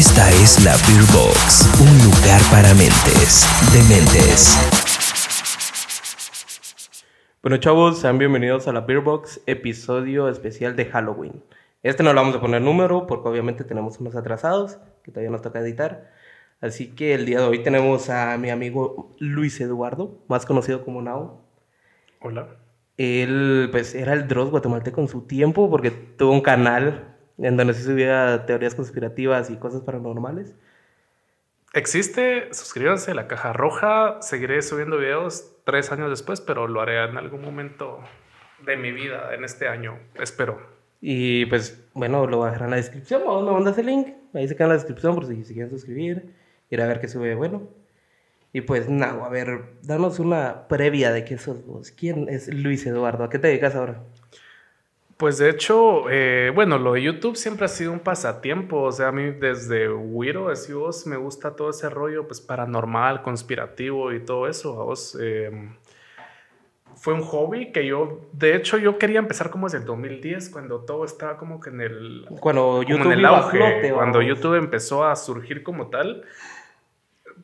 Esta es la Beer Box, un lugar para mentes, dementes. Bueno, chavos, sean bienvenidos a la Beer Box, episodio especial de Halloween. Este no le vamos a poner número porque obviamente tenemos unos atrasados que todavía nos toca editar. Así que el día de hoy tenemos a mi amigo Luis Eduardo, más conocido como Nao. Hola. Él, pues, era el Dross guatemalteco en su tiempo porque tuvo un canal en donde se subía teorías conspirativas y cosas paranormales. Existe, suscríbanse a la caja roja. Seguiré subiendo videos tres años después, pero lo haré en algún momento de mi vida, en este año, espero. Y pues, bueno, lo dejar en la descripción. Vos me mandas el link. Ahí se queda en la descripción por si se quieren suscribir. Ir a ver qué sube bueno. Y pues, nada, a ver, danos una previa de qué sos vos. ¿Quién es Luis Eduardo? ¿A qué te dedicas ahora? Pues de hecho, eh, bueno, lo de YouTube siempre ha sido un pasatiempo. O sea, a mí desde Wiro, así vos, me gusta todo ese rollo pues paranormal, conspirativo y todo eso. A vos, eh, fue un hobby que yo, de hecho, yo quería empezar como desde el 2010, cuando todo estaba como que en el, Cuando YouTube en el auge, flote, cuando. YouTube empezó a surgir como tal.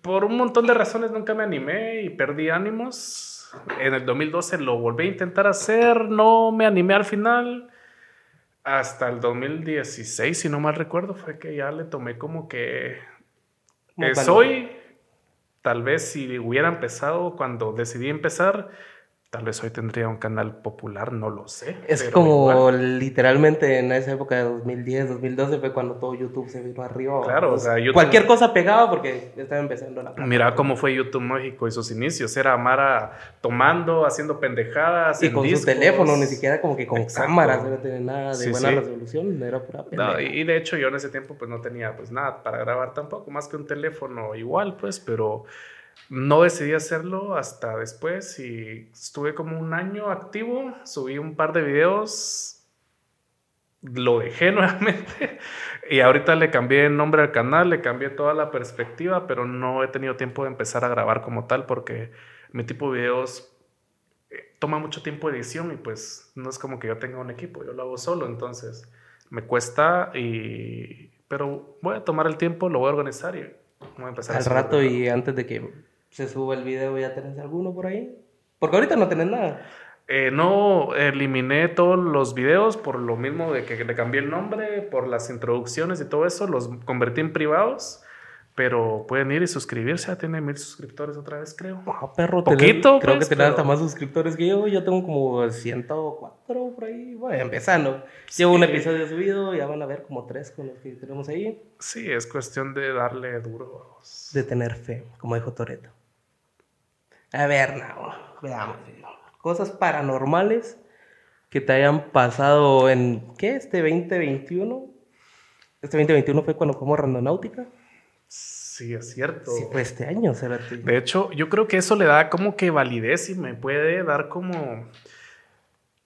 Por un montón de razones nunca me animé y perdí ánimos. En el 2012 lo volví a intentar hacer, no me animé al final. Hasta el 2016, si no mal recuerdo, fue que ya le tomé como que eh, soy, tal vez si hubiera empezado cuando decidí empezar, tal vez hoy tendría un canal popular, no lo sé. Es como igual. literalmente en esa época de 2010, 2012 fue cuando todo YouTube se vino arriba. Claro, Pues, o sea, YouTube- Cualquier cosa pegaba porque estaba empezando la Mira cómo fue YouTube México y sus inicios. Era Mara tomando, haciendo pendejadas. Y en con su discos. teléfono, ni siquiera como que con Exacto. cámaras, no tenía nada de Sí, buena sí. resolución, era pura No, y de hecho yo en ese tiempo pues no tenía pues nada para grabar tampoco, más que un teléfono igual pues, pero no decidí hacerlo hasta después y estuve como un año activo, subí un par de videos, lo dejé nuevamente y ahorita le cambié el nombre al canal, le cambié toda la perspectiva, pero no he tenido tiempo de empezar a grabar como tal porque mi tipo de videos eh, toma mucho tiempo de edición y pues no es como que yo tenga un equipo, yo lo hago solo, entonces me cuesta y pero voy a tomar el tiempo, lo voy a organizar y voy a empezar Al rato y antes de que se suba el video, ¿ya tenés alguno por ahí? Porque ahorita no tenés nada. Eh, no eliminé todos los videos por lo mismo de que le cambié el nombre, por las introducciones y todo eso, los convertí en privados, pero pueden ir y suscribirse, ya tiene mil suscriptores otra vez creo. Ah, perro, Poquito, tenés- creo pues, que tenés hasta más suscriptores que yo. Yo tengo como 104 por ahí. Bueno, empezando. Llevo un Sí. episodio subido, ya van a ver como tres con los que tenemos ahí. Sí, es cuestión de darle duro. De tener fe, como dijo Toreto. A ver, no, veamos. Cosas paranormales que te hayan pasado en, ¿qué? Este 2021. Este 2021 fue cuando fuimos a Randonáutica. Sí, es cierto. Sí, fue este año, Cerati. De hecho, yo creo que eso le da como que validez y me puede dar como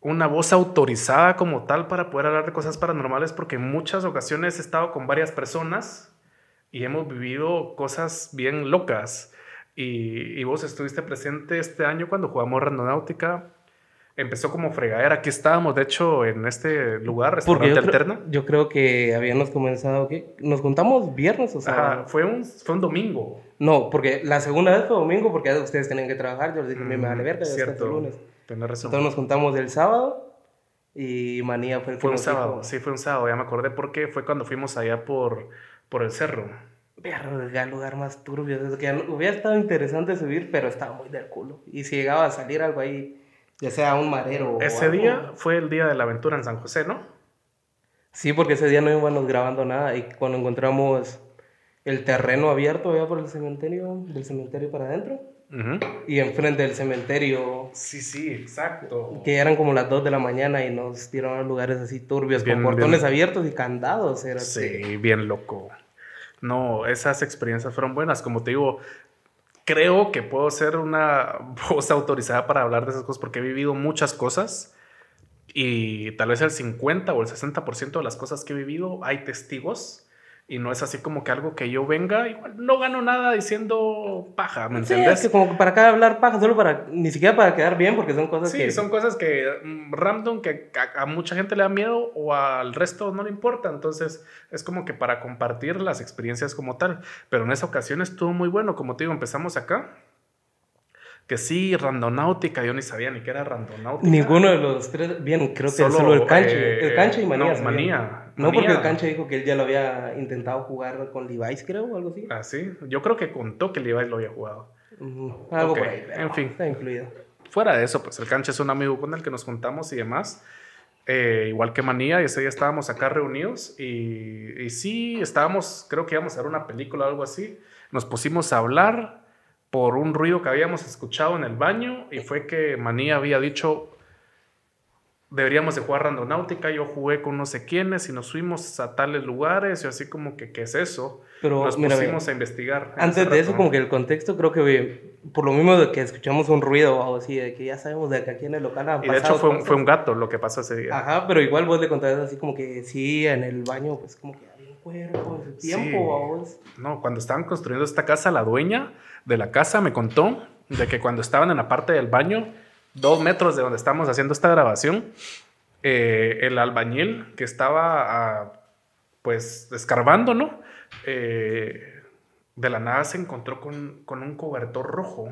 una voz autorizada como tal para poder hablar de cosas paranormales porque en muchas ocasiones he estado con varias personas y hemos vivido cosas bien locas. Y, y vos estuviste presente este año cuando jugamos Randonáutica. Empezó como fregadera. Aquí estábamos, de hecho, en este lugar, Porque restaurante yo creo, alterna. yo creo que habíamos comenzado, ¿qué? Nos juntamos viernes, o sea... Ajá, fue un, fue un domingo. No, porque la segunda vez fue domingo porque ustedes tenían que trabajar. Yo les dije, me vale verga, yo Cierto. el lunes. Tenés razón. Entonces nos juntamos el sábado y Manía fue el que Fue un nos sábado, dijo, sí, fue un sábado, ya me acordé porque fue cuando fuimos allá por, por el cerro. Verga, lugar más turbio. Que hubiera estado interesante subir, pero estaba muy del culo. Y si llegaba a salir algo ahí, ya sea un marero o Ese día fue el día de la aventura en San José, ¿no? Sí, porque ese día no íbamos grabando nada. Y cuando encontramos el terreno abierto allá por el cementerio, del cementerio para adentro, y enfrente del cementerio, Sí, sí, exacto. que eran como las 2 de la mañana y nos dieron a lugares así turbios, Bien, con portones bien. abiertos y candados. Era Sí, bien loco. No, esas experiencias fueron buenas. Como te digo, creo que puedo ser una voz autorizada para hablar de esas cosas porque he vivido muchas cosas y tal vez el 50 o el 60% de las cosas que he vivido hay testigos y no es así como que algo que yo venga, igual no gano nada diciendo paja, ¿me Sí, entiendes? es que como que para acá hablar paja, solo para, ni siquiera para quedar bien, porque son cosas Sí, que... son cosas que mm, random que a, a mucha gente le da miedo o al resto no le importa. Entonces es como que para compartir las experiencias como tal. Pero en esa ocasión estuvo muy bueno. Como te digo, empezamos acá. Que sí, randonáutica, yo ni sabía ni qué era randonáutica. Ninguno de los tres, bien, creo que Solo, solo, el canche. eh, el canche y manía. no. Manía, No, porque el canche dijo que él ya lo había intentado jugar con Levi's, creo, o algo así. Ah, sí. Yo creo que contó que Levi lo había jugado. Algo Ok, por ahí. pero en fin. Está incluido. Fuera de eso, pues el canche es un amigo con el que nos juntamos y demás. Eh, igual que Manía, y ese día estábamos acá reunidos y, y sí, estábamos, creo que íbamos a ver una película o algo así. Nos pusimos a hablar por un ruido que habíamos escuchado en el baño y fue que Manía había dicho, deberíamos de jugar randonáutica, yo jugué con no sé quiénes y nos fuimos a tales lugares y así como que, ¿qué es eso? Pero, nos mira, pusimos ve, a investigar. Antes de eso, como que el contexto, creo que por lo mismo de que escuchamos un ruido o así, de que ya sabemos de que aquí en el local Y de hecho fue un, fue un gato lo que pasó ese día. Ajá, pero igual vos le contabas así como que sí, en el baño, pues como que había un cuerpo en su tiempo, Sí. vos. No, cuando estaban construyendo esta casa, la dueña de la casa me contó de que cuando estaban en la parte del baño, dos metros de donde estamos haciendo esta grabación, eh, el albañil que estaba ah, pues escarbando, ¿no? Eh, de la nada se encontró con, con un cobertor rojo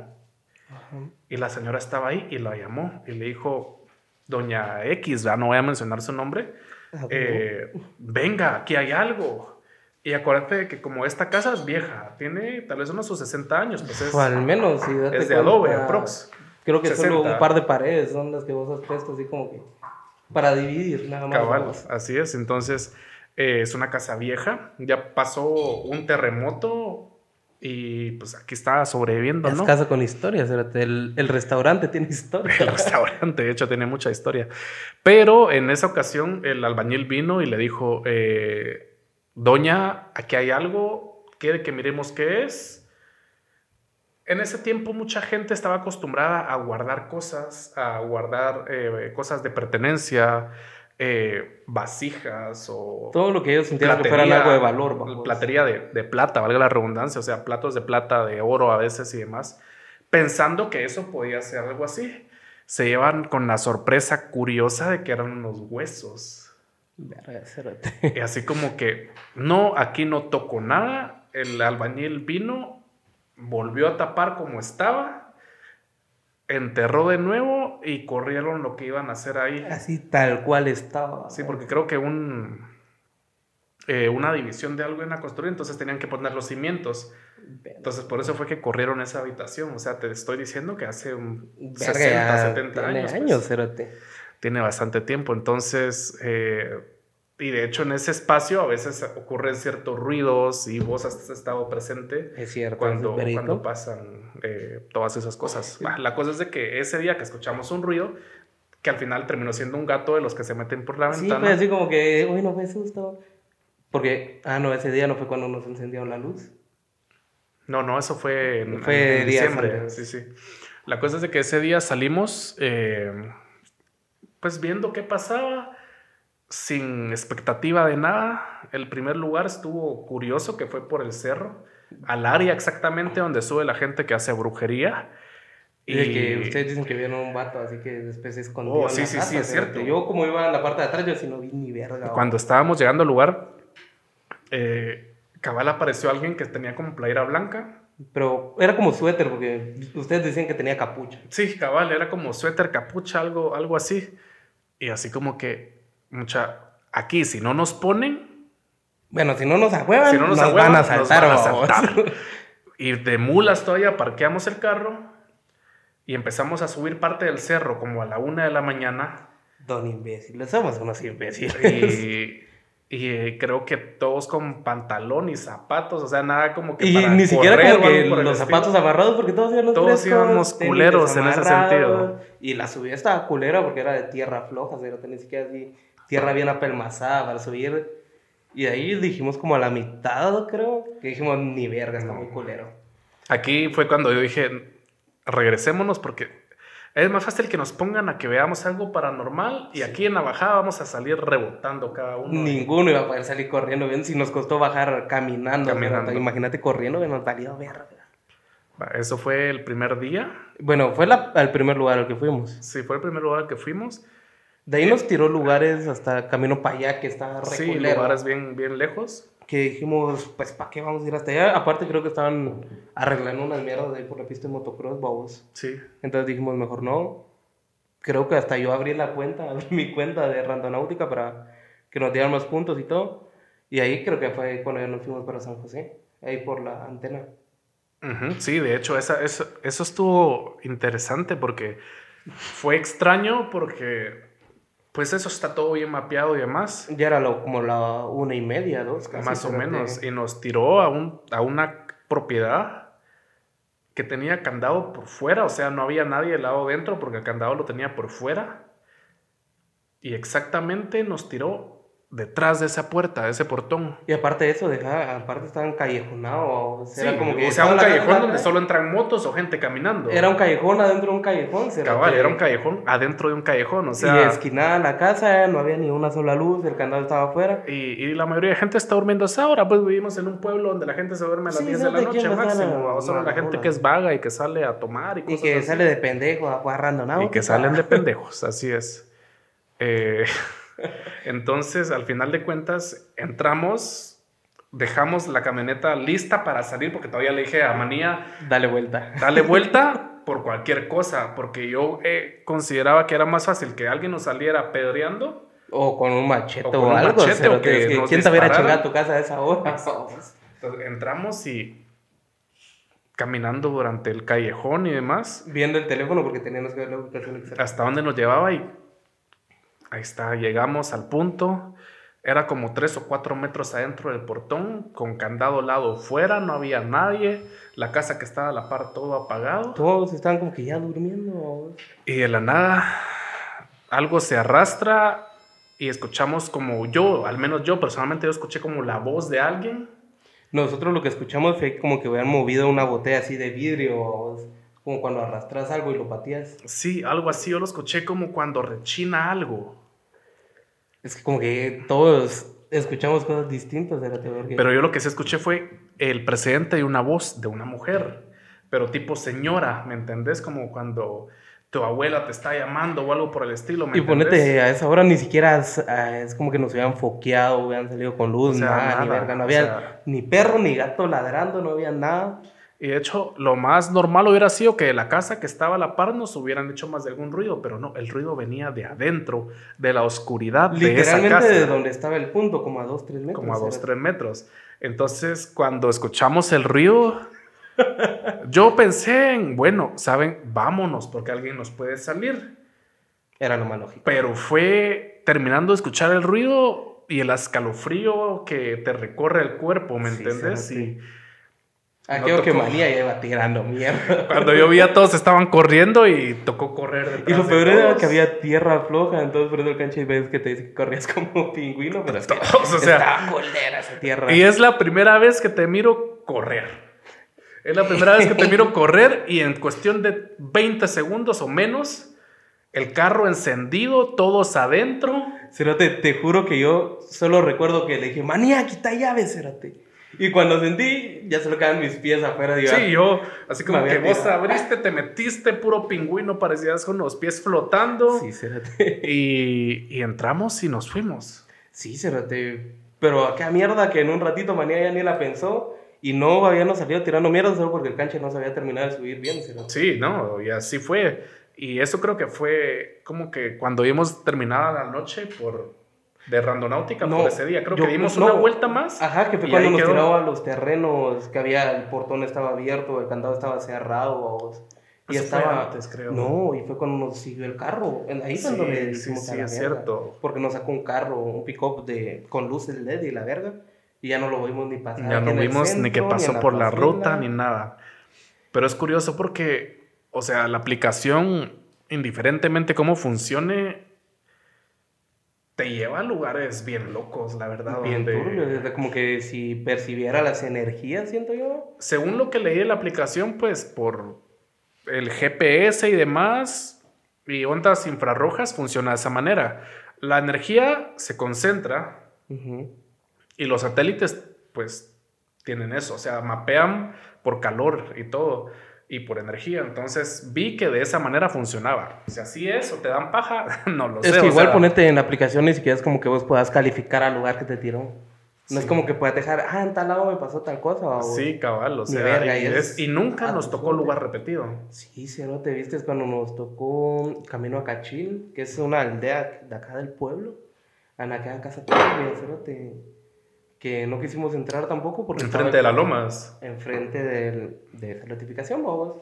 y la señora estaba ahí y la llamó y le dijo, doña X, ya no voy a mencionar su nombre, Ah, eh, venga, aquí hay algo. Y acuérdate de que como esta casa es vieja, tiene tal vez unos sus 60 años, pues es, O al menos, es de cuenta, adobe, aprox. Creo que solo 60. un par de paredes son las que vos has puesto así como que para dividir nada más. Cabal, así es. Entonces, eh, es una casa vieja, ya pasó un terremoto y pues aquí está sobreviviendo, Es ¿no? casa con historia, el restaurante tiene historia. El restaurante, de hecho, tiene mucha historia. Pero en esa ocasión el albañil vino y le dijo, eh, doña, aquí hay algo, quiere que miremos qué es. En ese tiempo mucha gente estaba acostumbrada a guardar cosas, a guardar eh, cosas de pertenencia, eh, vasijas o Todo lo que ellos sintieran que fueran algo de valor. vamos. platería de, de plata, valga la redundancia, o sea, platos de plata, de oro a veces y demás, pensando que eso podía ser algo así. Se llevan con la sorpresa curiosa de que eran unos huesos. Verga. Y así como que, no, aquí no tocó nada, el albañil vino, volvió a tapar como estaba, enterró de nuevo y corrieron lo que iban a hacer ahí. Así tal cual estaba. Sí, porque creo que un, eh, una división de algo en la construir, entonces tenían que poner los cimientos. Entonces por eso fue que corrieron esa habitación. O sea, te estoy diciendo que hace un Verga, 60, ya 70 tiene años. pues, años, tiene bastante tiempo. Entonces, eh, y de hecho en ese espacio a veces ocurren ciertos ruidos y vos has estado presente Es cierto. cuando, cuando pasan eh, todas esas cosas. Bah, La cosa es de que ese día que escuchamos un ruido, que al final terminó siendo un gato de los que se meten por la Sí, ventana. fue así como que, uy, no fue susto. Porque, ah, no, ese día no fue cuando nos encendieron la luz. No, no, eso fue en, Fue en diciembre. antes. Sí, sí. La cosa es de que ese día salimos, eh, pues viendo qué pasaba, sin expectativa de nada. El primer lugar estuvo curioso, que fue por el cerro, al área exactamente donde sube la gente que hace brujería. Y de que ustedes dicen que vieron un vato, así que después se escondió. Oh, en sí, la sí, casa, sí, es cierto. Yo, como iba en la parte de atrás, yo sí no vi ni verga. Cuando estábamos llegando al lugar, eh, cabal apareció alguien que tenía como playera blanca. Pero era como suéter, porque ustedes decían que tenía capucha. Sí, cabal, era como suéter, capucha, algo, algo así. Y así como que, mucha, aquí, si no nos ponen, Bueno, si no nos ahuevan, si no nos, nos, ahuevan, van a nos saltar. van a vamos. saltar. Y de mulas todavía parqueamos el carro y empezamos a subir parte del cerro como a la una de la mañana. Don imbéciles, somos unos imbéciles. Y, y, eh, creo que todos con pantalón y zapatos, o sea, nada como que Y para ni siquiera correr como que los zapatos amarrados porque todos íbamos Todos íbamos culeros en ese sentido. Y la subida estaba culera porque era de tierra floja, o sea, no ni siquiera así tierra bien apelmazada para subir. Y ahí dijimos como a la mitad, creo, que dijimos, ni verga, está muy culero. Aquí fue cuando yo dije, regresémonos porque Es más fácil que nos pongan a que veamos algo paranormal y aquí en la bajada vamos a salir rebotando cada uno. Ninguno iba a poder salir corriendo bien si nos costó bajar caminando. Caminando. Imagínate corriendo, nos valía verga. Eso fue el primer día. Bueno, fue la- al primer lugar al que fuimos. Sí, fue el primer lugar al que fuimos. De ahí nos tiró lugares hasta camino para allá que está Sí, reculero. lugares bien, bien lejos. Que dijimos, pues, ¿para qué vamos a ir hasta allá? Aparte, creo que estaban arreglando unas mierdas ahí por la pista de motocross, babos. Sí. Entonces dijimos, mejor no. Creo que hasta yo abrí la cuenta, abrí mi cuenta de Randonáutica para que nos dieran más puntos y todo. Y ahí creo que fue cuando ya nos fuimos para San José, ahí por la antena. Ujú, Sí, de hecho, esa, eso, eso estuvo interesante porque fue extraño porque, pues eso está todo bien mapeado y demás. Ya era lo- como la una y media, dos, casi. más o menos. que- Y nos tiró a, un, a una propiedad que tenía candado por fuera, o sea, no había nadie del lado dentro porque el candado lo tenía por fuera. Y exactamente nos tiró detrás de esa puerta, de ese portón. Y aparte de eso, deja, aparte estaban callejonados. Sí, era como que o sea, un la callejón donde solo entran motos o gente caminando. Era un callejón adentro de un callejón. Cabal, era un callejón adentro de un callejón, o y sea... esquinada la casa, no había ni una sola luz, el candado estaba afuera. Y, y la mayoría de gente está durmiendo a esa hora, pues vivimos en un pueblo donde la gente se duerme a las Sí, 10 de la ¿sabe noche máximo, o solo la a- gente que es vaga y que sale a tomar y Y cosas que así. sale de pendejo a jugar random Y que salen de pendejos, así es. Eh, entonces, al final de cuentas, entramos, dejamos la camioneta lista para salir, porque todavía le dije a Manía, Dale vuelta. dale vuelta por cualquier cosa, porque yo eh, consideraba que era más fácil que alguien nos saliera pedreando. O con un machete O o, con un algo. machete, o que que ¿Quién te hubiera chingado a tu casa a esa hora? Entonces, entramos y caminando durante el callejón y demás, Viendo el teléfono porque teníamos que ver la ubicación exacta. hasta dónde nos llevaba y ahí está, llegamos al punto. Era como tres o cuatro metros adentro del portón, con candado lado fuera, no había nadie, la casa que estaba a la par todo apagado. Todos estaban como que ya durmiendo. Y de la nada, algo se arrastra y escuchamos como yo, al menos yo personalmente, yo escuché como la voz de alguien. Nosotros lo que escuchamos fue como que hubieran movido una botella así de vidrio. Como cuando arrastras algo y lo pateas. Sí, algo así, yo lo escuché como cuando rechina algo. Es que como que todos escuchamos cosas distintas de la teoría. Pero yo lo que sí escuché fue el precedente de una voz de una mujer, pero tipo señora, ¿me entendés? Como cuando tu abuela te está llamando o algo por el estilo, ¿me Y entendés? ponete, a esa hora ni siquiera es, ah, es como que nos hubieran foqueado, hubieran salido con luz, O sea, nada, ni nada, verga. No o había sea- ni perro ni gato ladrando, no había nada. Y de hecho, lo más normal hubiera sido que de la casa que estaba a la par nos hubieran hecho más de algún ruido, pero no, el ruido venía de adentro, de la oscuridad de esa Literalmente casa. de donde estaba el punto, como a 2, 3 metros. como a dos, tres metros. Entonces, cuando escuchamos el ruido, yo pensé en, bueno, saben, vámonos porque alguien nos puede salir. Era lo más lógico. Pero fue terminando de escuchar el ruido y el escalofrío que te recorre el cuerpo, ¿me Sí. Y Aquello no que manía ya iba tirando mierda. cuando yo vi a todos estaban corriendo y tocó correr Y detrás lo de peor era todos. que había tierra floja, entonces por eso el cancha y ves que te dice que corrías como pingüino, pero es que Todos, o sea- estaba esa tierra. Y es la primera vez que te miro correr. Es la primera vez que te miro correr y en cuestión de 20 segundos o menos, el carro encendido, todos adentro. Cerote, te juro que yo solo recuerdo que le dije, manía, quita llaves, Cerote. Y cuando sentí, ya solo quedaban mis pies afuera. Digo, Sí, yo, así como que vos abriste, te metiste, puro pingüino, parecías con los pies flotando. Sí, Cerote. Y, y entramos y nos fuimos. Sí, Cerote. Pero acá mierda que en un ratito manía ya ni la pensó. Y no habíamos salido tirando mierda solo porque el cancha no se había terminado de subir bien, Cerote. Sí, no, y así fue. Y eso creo que fue como que cuando vimos terminada la noche por de randonáutica No, por ese día. Creo yo- que dimos no. una vuelta más. Ajá, que fue cuando nos quedó. tiraba a los terrenos, que había, el portón estaba abierto, el candado estaba cerrado. Y Eso estaba. antes, creo. No, y fue cuando nos siguió el carro. Ahí Sí, donde le sí, hicimos sí, a la es cierto. Porque nos sacó un carro, un pick-up de, con luces LED y la verga. Y ya no lo vimos ni pasar. Ya no vimos ni que centro, pasó en por la plazuela. ruta ni nada. Pero es curioso porque, o sea, la aplicación, indiferentemente cómo funcione, te lleva a lugares bien locos, la verdad. Bien donde- turbio, como que si percibiera las energías, siento yo. Según lo que leí de la aplicación, pues por el GPS y demás, Y ondas infrarrojas funciona de esa manera. La energía se concentra y los satélites, pues, tienen eso. O sea, mapean por calor y todo y por energía. Entonces vi que de esa manera funcionaba. Si así es o te dan paja, no lo sé. Es que igual sea, ponerte en la aplicación ni siquiera es como que vos puedas calificar al lugar que te tiró. No es Sí. como que puedas dejar, ah, en tal lado me pasó tal cosa. o- Sí, cabal, o sea, verga, y, y es- es- y nunca nos tocó absurdo. lugar repetido. Sí, no te viste cuando nos tocó Camino a Cachil, que es una aldea de acá del pueblo. En aquella casa turbia, cerote, que no quisimos entrar tampoco porque Enfrente de las lomas. Enfrente del- de esa notificación, vamos.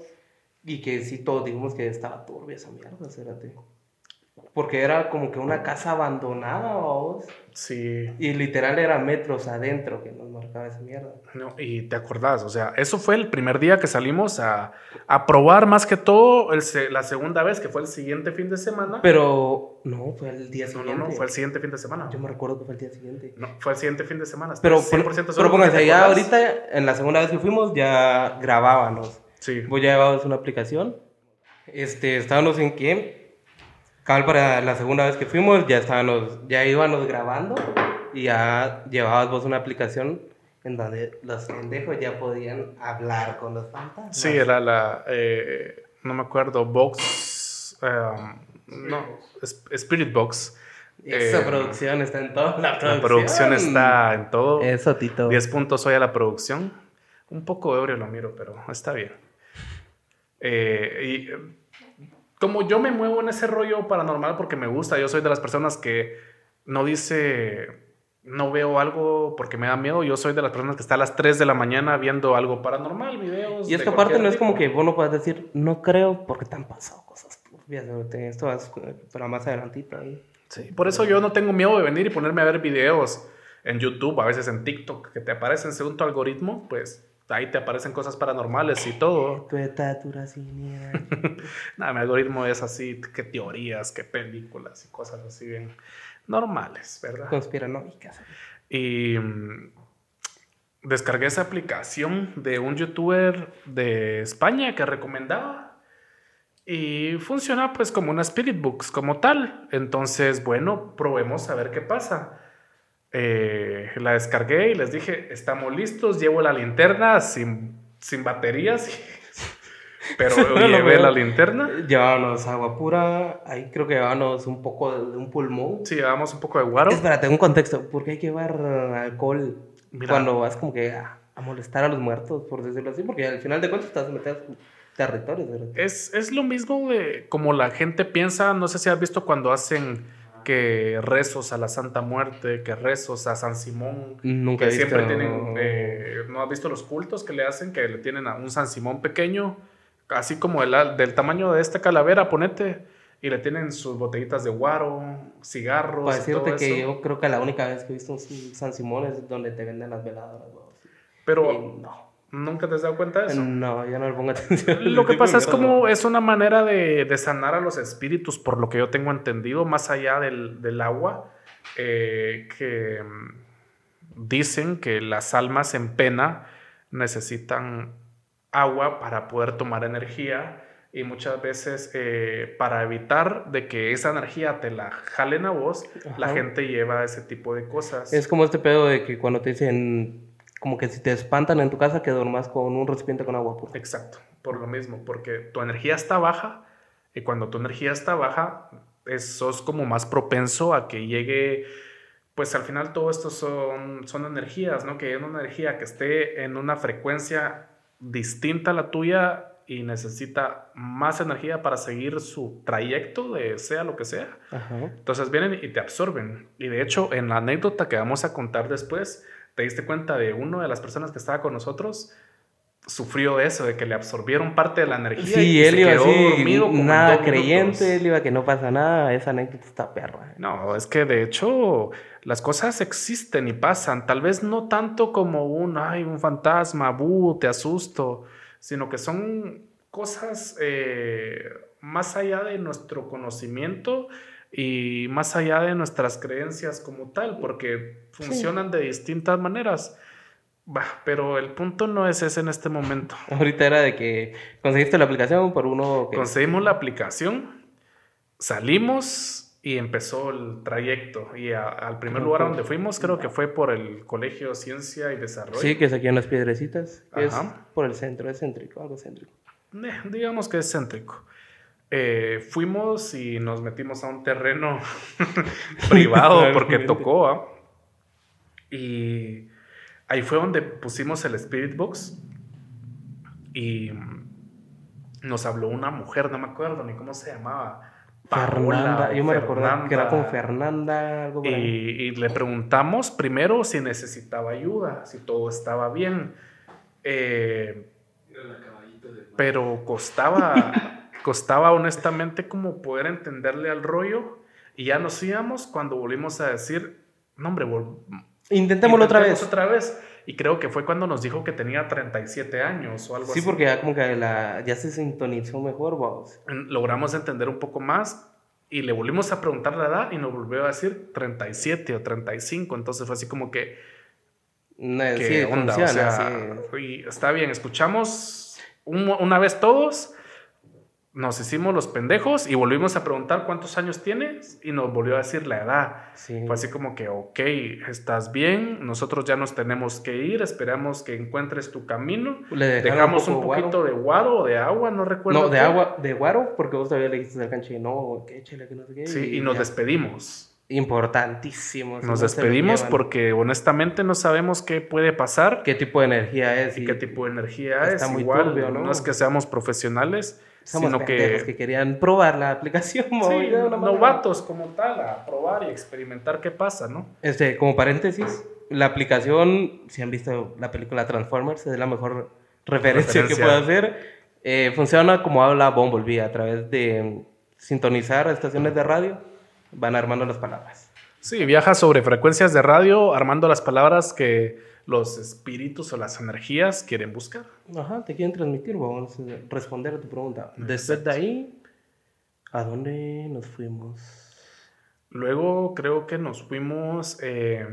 Y que sí, todos dijimos que estaba turbia esa mierda, cerote. Porque era como que una casa abandonada, vamos. Sí. Y literal era metros adentro que nos marcaba esa mierda. No, y te acordás, o sea, eso fue el primer día que salimos a, a probar más que todo el la segunda vez, que fue el siguiente fin de semana. Pero no, fue el día no, siguiente. no, no, fue el siguiente fin de semana. Yo me recuerdo que fue el día siguiente. No, fue el siguiente fin de semana. Pero, estoy 100% pero pónganse, ya ahorita, en la segunda vez que fuimos, ya grabábamos. Sí. Vos ya llevabas una aplicación. Este, estábamos en que, cabal para la segunda vez que fuimos, ya estábamos, ya íbamos grabando y ya llevabas vos una aplicación en donde los pendejos ya podían hablar con los fantasmas. Sí, era la, eh, no me acuerdo, Box, um, no, es- Spirit Box. Esa Eh, producción está en toda la producción. La producción está en todo. Eso, Tito. 10 puntos hoy a la producción. Un poco ebrio lo miro, pero está bien. Eh, y como yo me muevo en ese rollo paranormal porque me gusta, yo soy de las personas que no dice, no veo algo porque me da miedo, yo soy de las personas que está a las 3 de la mañana viendo algo paranormal, videos. Y es que aparte no es como que vos no puedes decir, no creo porque te han pasado cosas turbias. Esto es para más adelantito. Sí, por eso yo no tengo miedo de venir y ponerme a ver videos en YouTube, a veces en TikTok, que te aparecen según tu algoritmo, pues ahí te aparecen cosas paranormales y todo. Tu estatura sin. Nada, mi algoritmo es así, que teorías, que películas y cosas así bien normales, ¿verdad? Conspiranoicas. Y mm, descargué esa aplicación de un youtuber de España que recomendaba. Y funciona pues como una Spirit Books, como tal. Entonces, bueno, probemos a ver qué pasa. Eh, la descargué y les dije, estamos listos, llevo la linterna sin, sin baterías. Pero llevé la linterna. Llevábamos agua pura, ahí creo que llevábamos un poco de, un pulmón. Sí, llevamos un poco de guaro. Espérate, un contexto. ¿Por qué hay que llevar alcohol Mira. cuando vas como que a, a molestar a los muertos, por decirlo así? Porque al final de cuentas estás metido en territorios. Es, es lo mismo de como la gente piensa, no sé si has visto cuando hacen que rezos a la Santa Muerte, que rezos a San Simón, Nunca que he siempre visto- tienen, eh, ¿no has visto los cultos que le hacen? Que le tienen a un San Simón pequeño, así como el, del tamaño de esta calavera, ponete, y le tienen sus botellitas de guaro, cigarros, Para decirte todo que eso. yo creo que la única vez que he visto un San Simón es donde te venden las veladoras. Pero Y no, nunca te has dado cuenta de eso. no, yo no le pongo atención. Lo que pasa es como es una manera de, de sanar a los espíritus, por lo que yo tengo entendido, más allá del, del agua, eh, que mm, dicen que las almas en pena necesitan agua para poder tomar energía y muchas veces eh, para evitar de que esa energía te la jalen a vos, la gente lleva ese tipo de cosas. Es como este pedo de que cuando te dicen, como que si te espantan en tu casa, que duermas con un recipiente con agua pura. Exacto, por lo mismo, porque tu energía está baja y cuando tu energía está baja, es- sos como más propenso a que llegue, pues al final todo esto son, son energías, ¿no? Que hay una energía que esté en una frecuencia distinta a la tuya y necesita más energía para seguir su trayecto de sea lo que sea. Ajá. Entonces vienen y te absorben. Y de hecho, en la anécdota que vamos a contar después, te diste cuenta de una de las personas que estaba con nosotros sufrió de eso, de que le absorbieron parte de la energía. Sí, y él se iba quedó así, dormido como nada creyente, él iba que no pasa nada, esa anécdota está perra. No, es que de hecho las cosas existen y pasan. Tal vez no tanto como un, ay, un fantasma, bu, te asusto, sino que son cosas eh, más allá de nuestro conocimiento y más allá de nuestras creencias como tal, porque funcionan de distintas maneras. Bah, pero el punto no es ese en este momento. Ahorita era de que conseguiste la aplicación por uno que... Conseguimos la aplicación salimos y empezó el trayecto. Y a- al primer lugar donde fuimos, creo que fue por el Colegio Ciencia y Desarrollo. Sí, que es aquí en las piedrecitas. que es Ajá. por el centro, es céntrico, algo céntrico. Eh, digamos que es céntrico. Eh, fuimos y nos metimos a un terreno privado porque tocó. ¿ah? Y ahí fue donde pusimos el Spirit Box. Y nos habló una mujer, no me acuerdo ni cómo se llamaba. Paola Fernanda, yo me recordaba que era con Fernanda. Algo Y, y le preguntamos primero si necesitaba ayuda, si todo estaba bien. Eh, pero costaba, costaba honestamente como poder entenderle al rollo. Y ya nos íbamos cuando volvimos a decir, no hombre, Intentémoslo otra vez. otra vez. Y creo que fue cuando nos dijo que tenía 37 años o algo Sí, así. porque ya como que la, ya se sintonizó mejor, vamos. Logramos entender un poco más y le volvimos a preguntar la edad y nos volvió a decir 37 o 35. Entonces fue así como que, No, ¿qué sí, onda? O sea, sí. está bien, escuchamos un- una vez todos, nos hicimos los pendejos y volvimos a preguntar cuántos años tienes y nos volvió a decir la edad. Sí. Fue así como que, ok, estás bien, nosotros ya nos tenemos que ir, esperamos que encuentres tu camino. Le Dejamos un, poquito guaro. de guaro o de agua, no recuerdo. No, de qué. agua, de guaro, porque vos todavía le dijiste al canche, no, que échale, que no sé qué. Sí, y nos ya. despedimos. Importantísimo. si Nos despedimos porque honestamente no sabemos qué puede pasar ¿Qué tipo de energía es? y qué tipo de energía está es. muy Igual, turbio, ¿no? ¿no? es que seamos profesionales, Somos sino que, que... querían probar la aplicación. sí, móvil de una manera. novatos como tal, a probar y experimentar qué pasa, ¿no? Este, como paréntesis, la aplicación, si han visto la película Transformers, es la mejor referencia, que Referencia. puedo hacer. Eh, funciona como habla Bumblebee, a través de sintonizar estaciones de radio, van armando las palabras. Sí, viaja sobre frecuencias de radio, armando las palabras que los espíritus o las energías quieren buscar. Ajá, te quieren transmitir, vamos a responder a tu pregunta. Después de ahí, ¿a dónde nos fuimos? Luego creo que nos fuimos eh,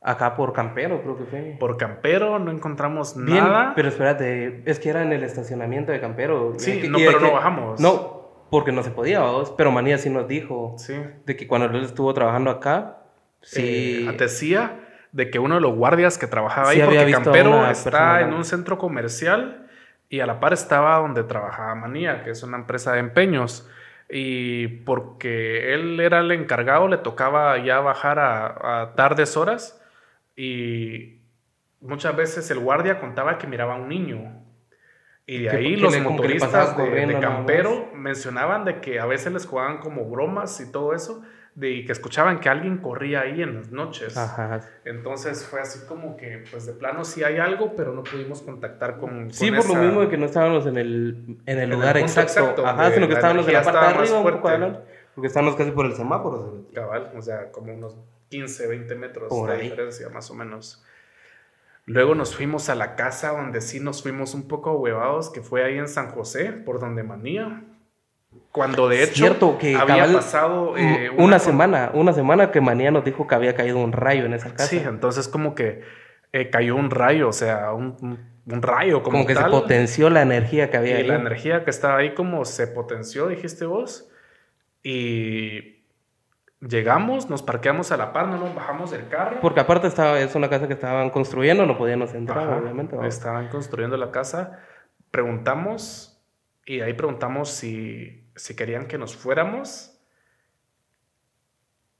Acá por Campero, creo que fue. por Campero, no encontramos Bien, nada. pero espérate, es que era en el estacionamiento de Campero. Sí, Y no, y pero no bajamos. No, porque no se podía, vos, pero Manía sí nos dijo Sí. de que cuando él estuvo trabajando acá, sí, Eh, decía de que uno de los guardias que trabajaba Sí ahí, porque Campero está persona en un centro comercial y a la par estaba donde trabajaba Manía, que es una empresa de empeños. Y porque él era el encargado, le tocaba ya bajar a, a tardes horas y muchas veces el guardia contaba que miraba a un niño. Y de ahí los motoristas de, de Campero mencionaban de que a veces les jugaban como bromas y todo eso, de y que escuchaban que alguien corría ahí en las noches. Ajá. Entonces fue así como que, pues de plano sí hay algo, pero no pudimos contactar con. Sí, con por lo esa- mismo de que no estábamos en el, en el En el lugar punto exacto. exacto, Ajá, sino que estábamos en la parte de arriba, un poco adelante, porque estábamos casi por el semáforo. Cabal, o sea, como unos 15, 20 metros Por de ahí. diferencia, más o menos. Luego nos fuimos a la casa donde sí nos fuimos un poco huevados, que fue ahí en San José, por donde manía. Cuando de hecho Cierto que había pasado eh, una, con- semana, una semana que Manía nos dijo que había caído un rayo en esa casa. Sí, entonces como que eh, cayó un rayo, o sea, un, un- un rayo como, como que tal. se potenció la energía que había Y ahí. la energía que estaba ahí como se potenció, dijiste vos. Y llegamos, nos parqueamos a la par, no nos bajamos del carro. Porque aparte estaba, es una casa que estaban construyendo, no podíamos entrar, Ajá, obviamente. ¿no? Estaban construyendo la casa. Preguntamos y ahí preguntamos si, si querían que nos fuéramos.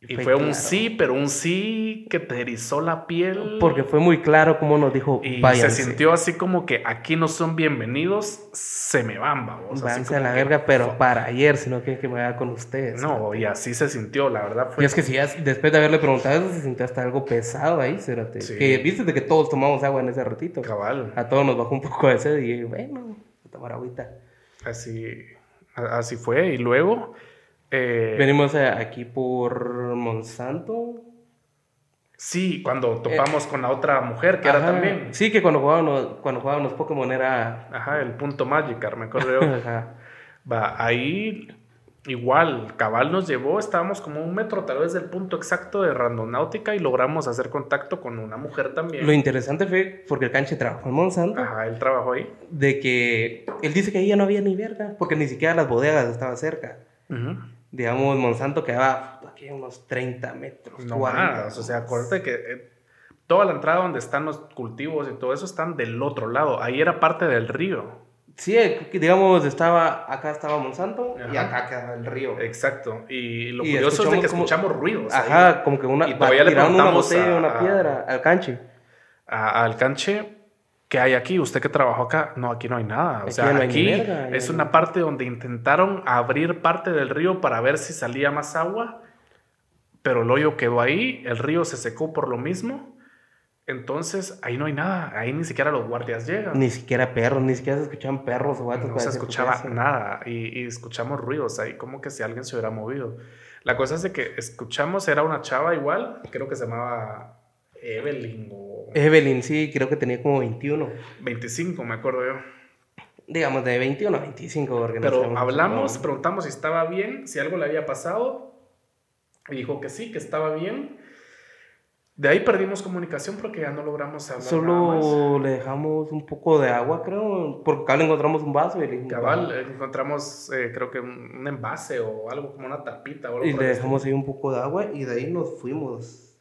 Y fue, un claro. sí, pero un sí que te erizó la piel. Porque fue muy claro cómo nos dijo, y váyanse. se sintió así como que aquí no son bienvenidos, se me van, vamos. así Váyanse a como la que, verga, pero fuck. para ayer, si no quieren que me vaya con ustedes. No, y así se sintió, la verdad fue. Y es que si ya, después de haberle preguntado eso, se sintió hasta algo pesado ahí, cérate. Sí. Que viste de que todos tomamos agua en ese ratito. cabal. A todos nos bajó un poco de sed y bueno, a tomar agüita. Así, así fue. Y luego. Eh, Venimos aquí por Monsanto. sí, cuando topamos con la otra mujer, que era Ajá. también. Sí, que cuando jugábamos, cuando jugábamos Pokémon era... Ajá, el punto Magikarp, me acuerdo. Ajá. Va, ahí igual, Cabal nos llevó, estábamos como un metro tal vez del punto exacto de Randonáutica y logramos hacer contacto con una mujer también. Lo interesante fue, porque el canche trabajó en Monsanto, Ajá, él trabajó ahí. de que él dice que ahí ya no había ni verga, porque ni siquiera las bodegas estaban cerca. Digamos, Monsanto quedaba aquí a unos 30 metros. No 40, más, o sea, acuérdate que eh, toda la entrada donde están los cultivos y todo eso están del otro lado. Ahí era parte del río. Sí, eh, digamos, estaba, acá estaba Monsanto y acá quedaba el río. Exacto. Y lo Y curioso es de que escuchamos como- escuchamos ruidos. ahí. Ajá, como que una, Y todavía le una botella, a- una piedra al canche. a- al canche, ¿qué hay aquí? ¿Usted que trabajó acá? No, aquí no hay nada. O Aquí sea, no aquí es una parte donde intentaron abrir parte del río para ver si salía más agua, pero el hoyo quedó ahí, el río se secó por lo mismo. Entonces, ahí no hay nada, ahí ni siquiera los guardias llegan. Ni siquiera perros, ni siquiera se escuchaban perros o gatos. no se escuchaba eso. nada y, y escuchamos ruidos ahí, como que si alguien se hubiera movido. La cosa es de que escuchamos, era una chava igual, creo que se llamaba Evelyn o Evelyn, sí, creo que tenía como 21. 25, me acuerdo yo. Digamos, de 21 a 25. Porque no Pero sabemos hablamos, cómo- preguntamos si estaba bien, si algo le había pasado. Y dijo que sí, que estaba bien. De ahí perdimos comunicación porque ya no logramos hablar nada más. Solo le dejamos un poco de agua, creo. Porque acá le encontramos un vaso y le, Cabal, encontramos eh, creo que un, envase o algo como una tapita o algo y le dejamos ahí un poco de agua y de ahí nos fuimos.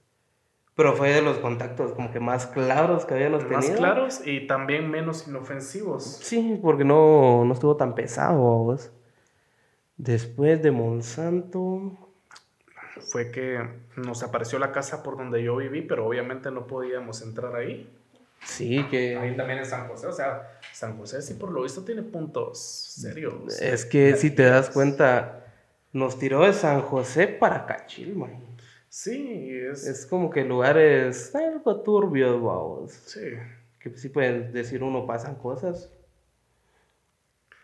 Pero fue de los contactos como que más claros que habíamos tenido. más claros y también menos inofensivos. Sí, porque no, no estuvo tan pesado, vos. Después de Monsanto. Fue que nos apareció la casa por donde yo viví, pero obviamente no podíamos entrar ahí. Sí, que. Ahí también en San José, o sea, San José sí por lo visto tiene puntos serios. Es que si te das cuenta, nos tiró de San José para Cachil, man. Sí, es, Es como que lugares algo turbios, vamos. sí. Que sí pueden decir uno, pasan cosas.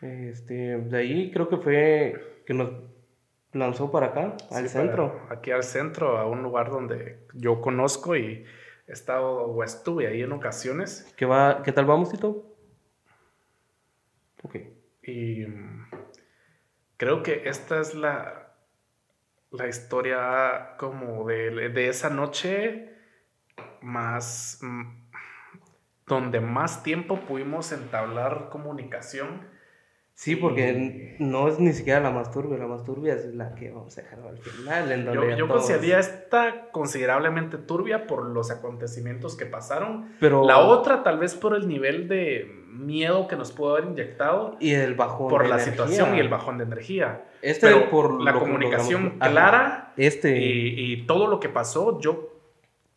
Este, de ahí creo que fue que nos lanzó para acá, al Sí, centro. aquí al centro, a un lugar donde yo conozco y he estado o estuve ahí en ocasiones. ¿Qué, va, ¿Qué tal vamos, Tito? Ok. Y mm, creo que esta es la, la historia como de, de esa noche más... mm, donde más tiempo pudimos entablar comunicación. Sí, porque no es ni siquiera la más turbia, la más turbia es la que vamos a dejar al final. En donde Yo, yo todos- consideraría esta considerablemente turbia por los acontecimientos que pasaron. Pero, La otra tal vez por el nivel de miedo que nos pudo haber inyectado Y el bajón. por de la energía. situación y el bajón de energía. Este Pero por la que comunicación clara Este. y, y todo lo que pasó, yo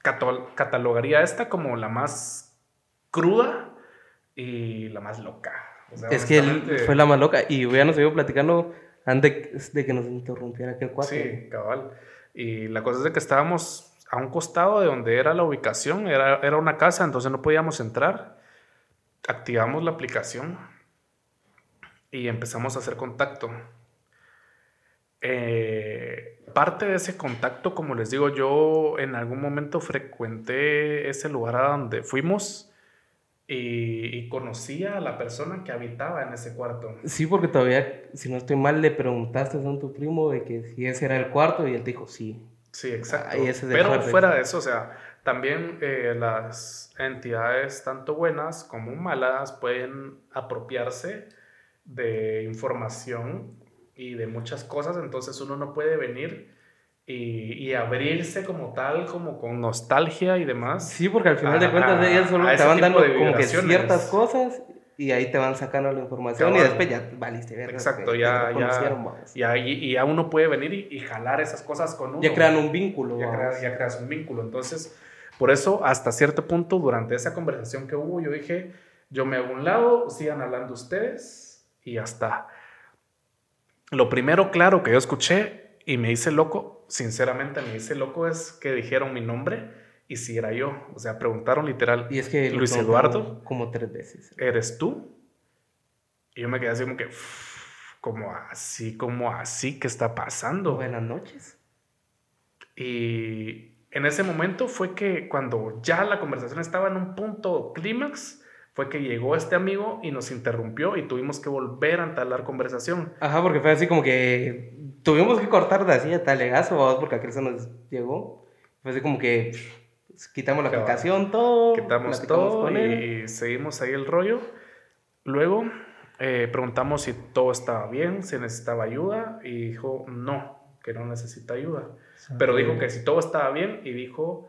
catal- catalogaría esta como la más cruda y la más loca. O sea, Es que él fue la más loca. Y hubiéramos seguido platicando antes de que nos interrumpiera aquel cuate. Sí, cabal. Y la cosa es de que estábamos a un costado de donde era la ubicación, era, era una casa, entonces no podíamos entrar. Activamos la aplicación y empezamos a hacer contacto. Eh, parte de ese contacto, como les digo, yo en algún momento frecuenté ese lugar a donde fuimos y, y conocía a la persona que habitaba en ese cuarto. Sí, porque todavía, si no estoy mal, le preguntaste a tu primo de que si ese era el cuarto y él te dijo sí. Sí, exacto. Ese Pero fuera de eso, o sea, también eh, las entidades, tanto buenas como malas, pueden apropiarse de información y de muchas cosas, entonces uno no puede venir y, y abrirse como tal, como con nostalgia y demás. Sí, porque al final de A- cuentas a- ellas solo te van dando de como que ciertas cosas y ahí te van sacando la información y Cabal. después ya valiste verga, Exacto, que- ya, que ya, vamos. y, y ya uno puede venir y, y jalar esas cosas con uno. Ya crean un vínculo. ya creas, ya creas un vínculo. Entonces, por eso, hasta cierto punto, durante esa conversación que hubo, yo dije, yo me hago un lado, sigan hablando ustedes y ya está. Lo primero, claro, que yo escuché y me hice loco, sinceramente me hice loco, es que dijeron mi nombre y si era yo. O sea, preguntaron literal, Y es que Luis Eduardo. Como tres veces. ¿eres tú? Y yo me quedé así como que, como así, como así, ¿qué está pasando? Buenas noches. Y en ese momento fue que cuando ya la conversación estaba en un punto clímax, fue que llegó este amigo y nos interrumpió y tuvimos que volver a entablar conversación. Ajá, porque fue así como que tuvimos que cortar de así de talegazo, porque aquel se nos llegó. Fue así como que pues, quitamos la Cabal. aplicación, todo. Quitamos todo y seguimos ahí el rollo. Luego, eh, preguntamos si todo estaba bien, si necesitaba ayuda y dijo no, que no necesita ayuda. Pero dijo que si todo estaba bien y dijo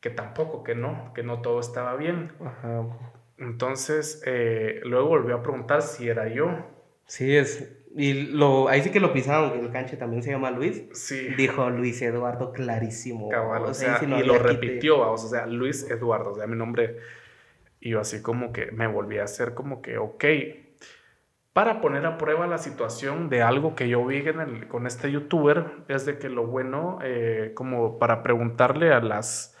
que tampoco, que no, que no todo estaba bien. Ajá. Entonces, eh, luego volvió a preguntar si era yo. Sí, es. Y lo, ahí sí que lo pisaron, que el canche también se llama Luis. Sí. Dijo Luis Eduardo clarísimo. Cabal, o O sea, sea, ahí sí no y lo repitió, o sea, Luis Eduardo, o sea, mi nombre. Y yo así como que me volví a hacer como que, ok, para poner a prueba la situación de algo que yo vi en el- con este youtuber, es de que lo bueno, eh, como para preguntarle a las,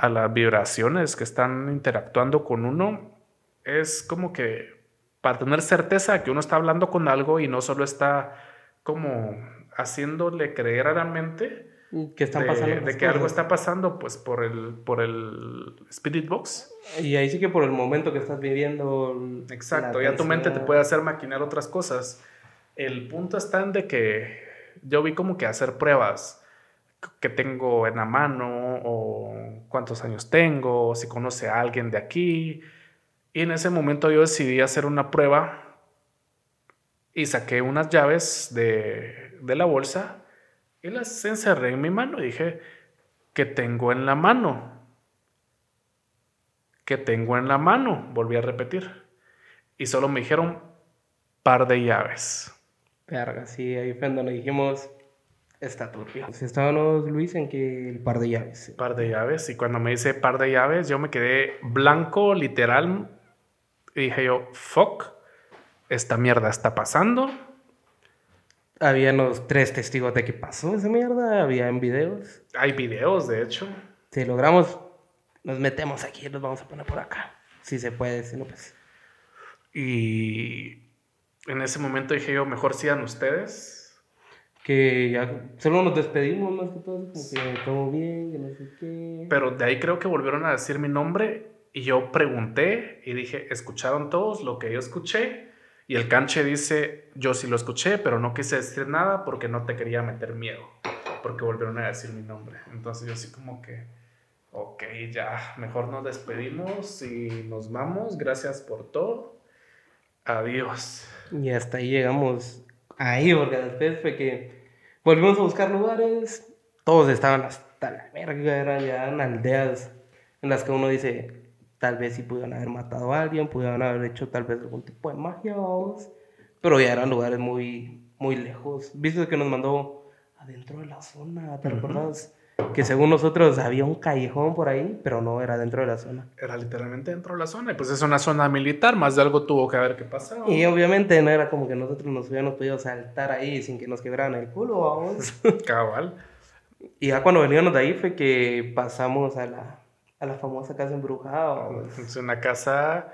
a las vibraciones que están interactuando con uno, es como que para tener certeza de que uno está hablando con algo y no solo está como haciéndole creer a la mente Que están de, pasando. de que algo está pasando pues por el por el Spirit Box. Y ahí sí que por el momento que estás viviendo. Exacto, ya tu mente te puede hacer maquinar otras cosas. El punto está en de que yo vi como que hacer pruebas que tengo en la mano o cuántos años tengo, si conoce a alguien de aquí. Y en ese momento yo decidí hacer una prueba y saqué unas llaves de, de la bolsa y las encerré en mi mano y dije, ¿qué tengo en la mano? ¿Qué tengo en la mano? Volví a repetir. Y solo me dijeron par de llaves. Verga, sí, ahí fue donde dijimos. Está turbio. Si estábamos, Luis, en que el par de llaves. Par de llaves. Y cuando me dice par de llaves, yo me quedé blanco, literal. Y dije yo, fuck, esta mierda está pasando. Había unos tres testigos de que pasó esa mierda. Había en videos. Hay videos, de hecho. Si logramos, nos metemos aquí, los vamos a poner por acá. Si se puede, si no, pues. Y en ese momento dije yo, mejor sigan ustedes. Que ya solo nos despedimos más que todo, como que todo bien, que no sé qué. Pero de ahí creo que volvieron a decir mi nombre y yo pregunté y dije, ¿escucharon todos lo que yo escuché? Y el canche dice, yo sí lo escuché, pero no quise decir nada porque no te quería meter miedo, porque volvieron a decir mi nombre. Entonces yo así como que, ok, ya, mejor nos despedimos y nos vamos, gracias por todo. Adiós. Y hasta ahí llegamos ahí, porque después fue que volvimos a buscar lugares, todos estaban hasta la verga, eran ya en aldeas en las que uno dice, tal vez sí pudieron haber matado a alguien, pudieron haber hecho tal vez algún tipo de magia, vamos, pero ya eran lugares muy, muy lejos. Viste que nos mandó adentro de la zona, ¿te recuerdas? Que según nosotros había un callejón por ahí, pero no era dentro de la zona. Era literalmente dentro de la zona y pues es una zona militar, más de algo tuvo que haber que pasado. Y obviamente no era como que nosotros nos hubiéramos podido saltar ahí sin que nos quebraran el culo, vamos. Cabal. y ya cuando veníamos de ahí fue que pasamos a la, a la famosa casa embrujada. Es una casa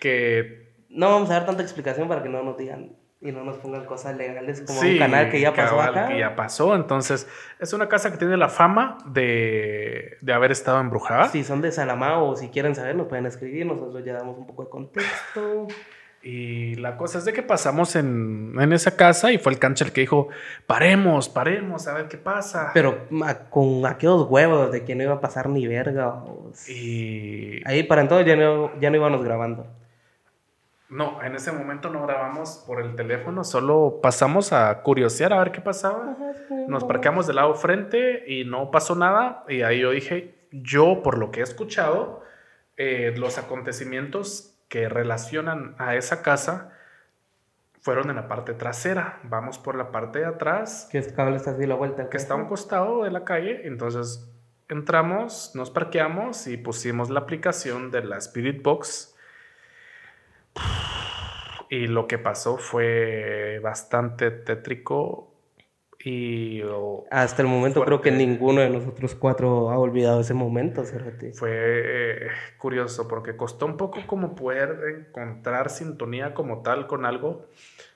que No vamos a dar tanta explicación para que no nos digan y no nos pongan cosas legales como Sí, un canal que ya pasó cabal, acá. que ya pasó. Entonces, es una casa que tiene la fama de, de haber estado embrujada. Si son de Salamá o si quieren saber, nos pueden escribir. Nosotros ya damos un poco de contexto. Y la cosa es de que pasamos en, en esa casa y fue el cancha el que dijo, paremos, paremos, a ver qué pasa. Pero ma- con aquellos huevos de que no iba a pasar ni verga. y Ahí para entonces ya no, ya no íbamos grabando. No, en ese momento no grabamos por el teléfono, solo pasamos a curiosear a ver qué pasaba. Nos parqueamos del lado frente y no pasó nada. Y ahí yo dije, yo por lo que he escuchado, eh, los acontecimientos que relacionan a esa casa fueron en la parte trasera. Vamos por la parte de atrás, Que este cable está así la vuelta. que está a un costado de la calle. Entonces entramos, nos parqueamos y pusimos la aplicación de la Spirit Box. Y lo que pasó fue bastante tétrico y oh, Hasta el momento creo que ninguno de nosotros cuatro ha olvidado ese momento, Cerote. fue eh, curioso porque costó un poco como poder encontrar sintonía como tal con algo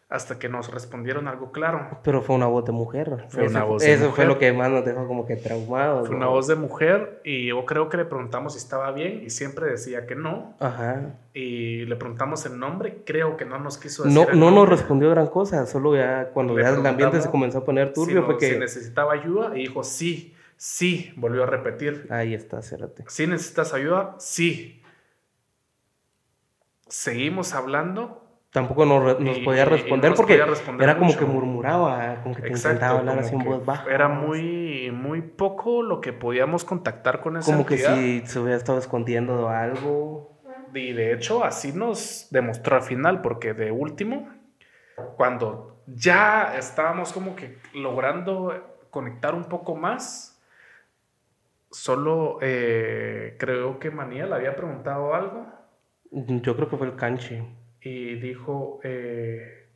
hasta que nos respondieron algo claro. Pero fue una voz de mujer. Fue Eso una fu- voz de Eso fue mujer. lo que más nos dejó como que traumados. Fue ¿no? una voz de mujer y yo creo que le preguntamos si estaba bien y siempre decía que no. Ajá. Y le preguntamos el nombre, creo que no nos quiso decir. No, no nos respondió gran cosa, solo ya cuando ya el ambiente se comenzó a poner Si, turbio no- fue que... si necesitaba ayuda y dijo sí, sí, volvió a repetir. Ahí está, Cerote. ¿Sí necesitas ayuda? Sí. Seguimos hablando tampoco nos, nos Y- podía responder nos porque podía responder era como que murmuraba, como que te Exacto, intentaba hablar así en voz baja. Era muy, muy poco lo que podíamos contactar con esa Como que si se hubiera estado escondiendo algo. Y de hecho así nos demostró al final, porque de último, cuando ya estábamos como que logrando conectar un poco más, solo eh, creo que Manía le había preguntado algo Yo creo que fue el canche. Y dijo eh,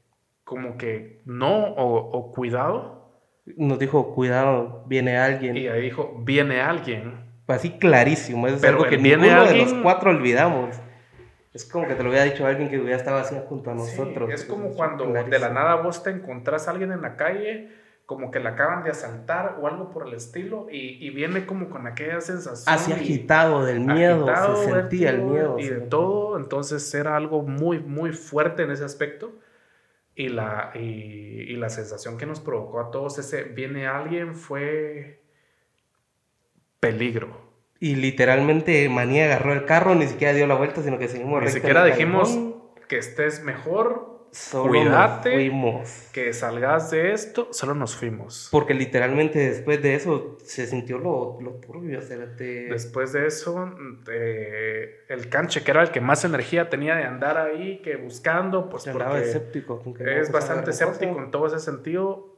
como que no o, o cuidado. Nos dijo, cuidado, viene alguien. Y ahí dijo, viene alguien. Así clarísimo, eso es Pero algo que viene ninguno de los cuatro olvidamos. Es como que te lo hubiera dicho alguien que hubiera estado así junto a Sí, nosotros. es como cuando de la nada vos te encontrás a alguien en la calle, como que la acaban de asaltar o algo por el estilo, y, y viene como con aquella sensación. Así agitado del miedo, agitado, se sentía el miedo. Y de todo, entonces era algo muy, muy fuerte en ese aspecto. Y la, y, y la sensación que nos provocó a todos ese viene alguien fue peligro. Y literalmente Manía agarró el carro, ni siquiera dio la vuelta, sino que seguimos Ni siquiera dijimos que estés mejor, Solo cuídate. nos fuimos. que salgas de esto, solo nos fuimos. Porque literalmente después de eso se sintió lo, lo turbio. o sea, te- Después de eso, eh, el canche, que era el que más energía tenía de andar ahí, que buscando, pues se andaba porque escéptico. es bastante escéptico en todo ese sentido,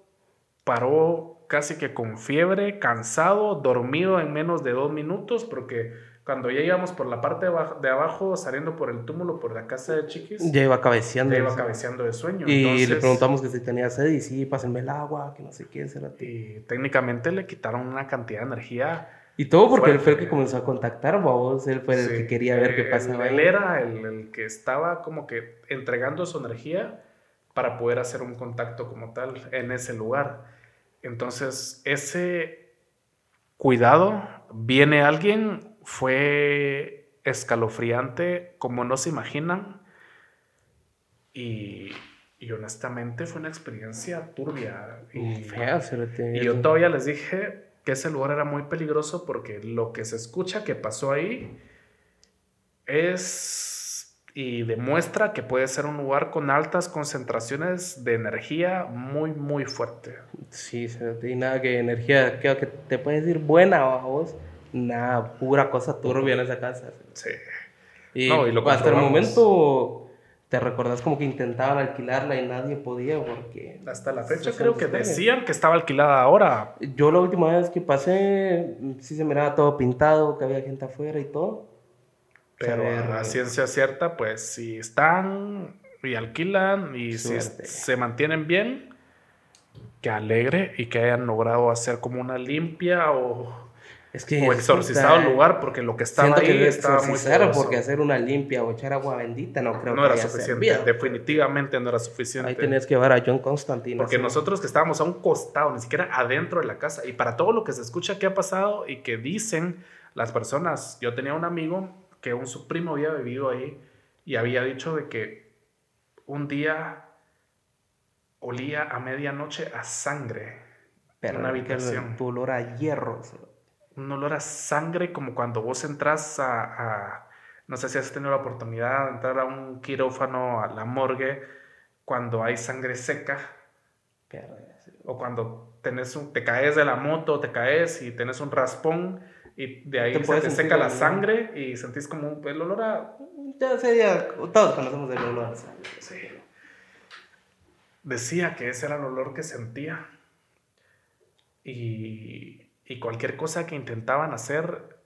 paró casi que con fiebre, cansado, dormido en menos de dos minutos, porque cuando ya íbamos por la parte de abajo, de abajo, saliendo por el túmulo, por la casa de Chiquis, Ya iba cabeceando. ya iba cabeceando de sueño. Y Entonces, le preguntamos que si tenía sed y sí, pásenme el agua, que no sé qué, será Y técnicamente le quitaron una cantidad de energía Y todo porque él fue el que comenzó a contactar, vos. Él fue el Sí, que quería ver qué él- pasaba. Él ahí. era el, el que estaba como que entregando su energía para poder hacer un contacto como tal en ese lugar. Entonces, ese cuidado, viene alguien, fue escalofriante, como no se imaginan. Y, y honestamente fue una experiencia turbia. Y fea, y yo todavía les dije que ese lugar era muy peligroso porque lo que se escucha que pasó ahí es y demuestra que puede ser un lugar con altas concentraciones de energía muy, muy fuerte. Sí, y nada que energía, que, que te puedes decir buena a vos. Nada, pura cosa turbia en esa casa. Sí. Y, No, y lo hasta el momento te recordás como que intentaban alquilarla y nadie podía porque... Hasta la fecha creo que decían que estaba alquilada ahora. Yo la última vez que pasé, sí se miraba todo pintado, que había gente afuera y todo. Pero a ciencia cierta, pues si están y alquilan y si se mantienen bien, que alegre y que hayan logrado hacer como una limpia o, Es que... o exorcizado el lugar porque lo que estaba ahí que estaba muy exorcizar poderoso. porque hacer una limpia o echar agua bendita no creo no que era suficiente, servido. definitivamente no era suficiente. Ahí tenías que llevar a John Constantine. Porque nosotros que estábamos a un costado, ni siquiera adentro de la casa, y para todo lo que se escucha que ha pasado y que dicen las personas, yo tenía un amigo que un su primo había vivido ahí y había dicho de que un día olía a medianoche a sangre, Pero una que habitación. Olor a hierro. sea, un olor a sangre como cuando vos entras a, a- no sé si has tenido la oportunidad de entrar a un quirófano, a la morgue, cuando hay sangre seca. O cuando tenés un, te caes de la moto, te caes y tenés un raspón y de ahí Te se te seca la sangre y sentís como el olor a... Ya sería... Todos conocemos el olor. o sea, sí. Decía que ese era el olor que sentía. Y, y cualquier cosa que intentaban hacer,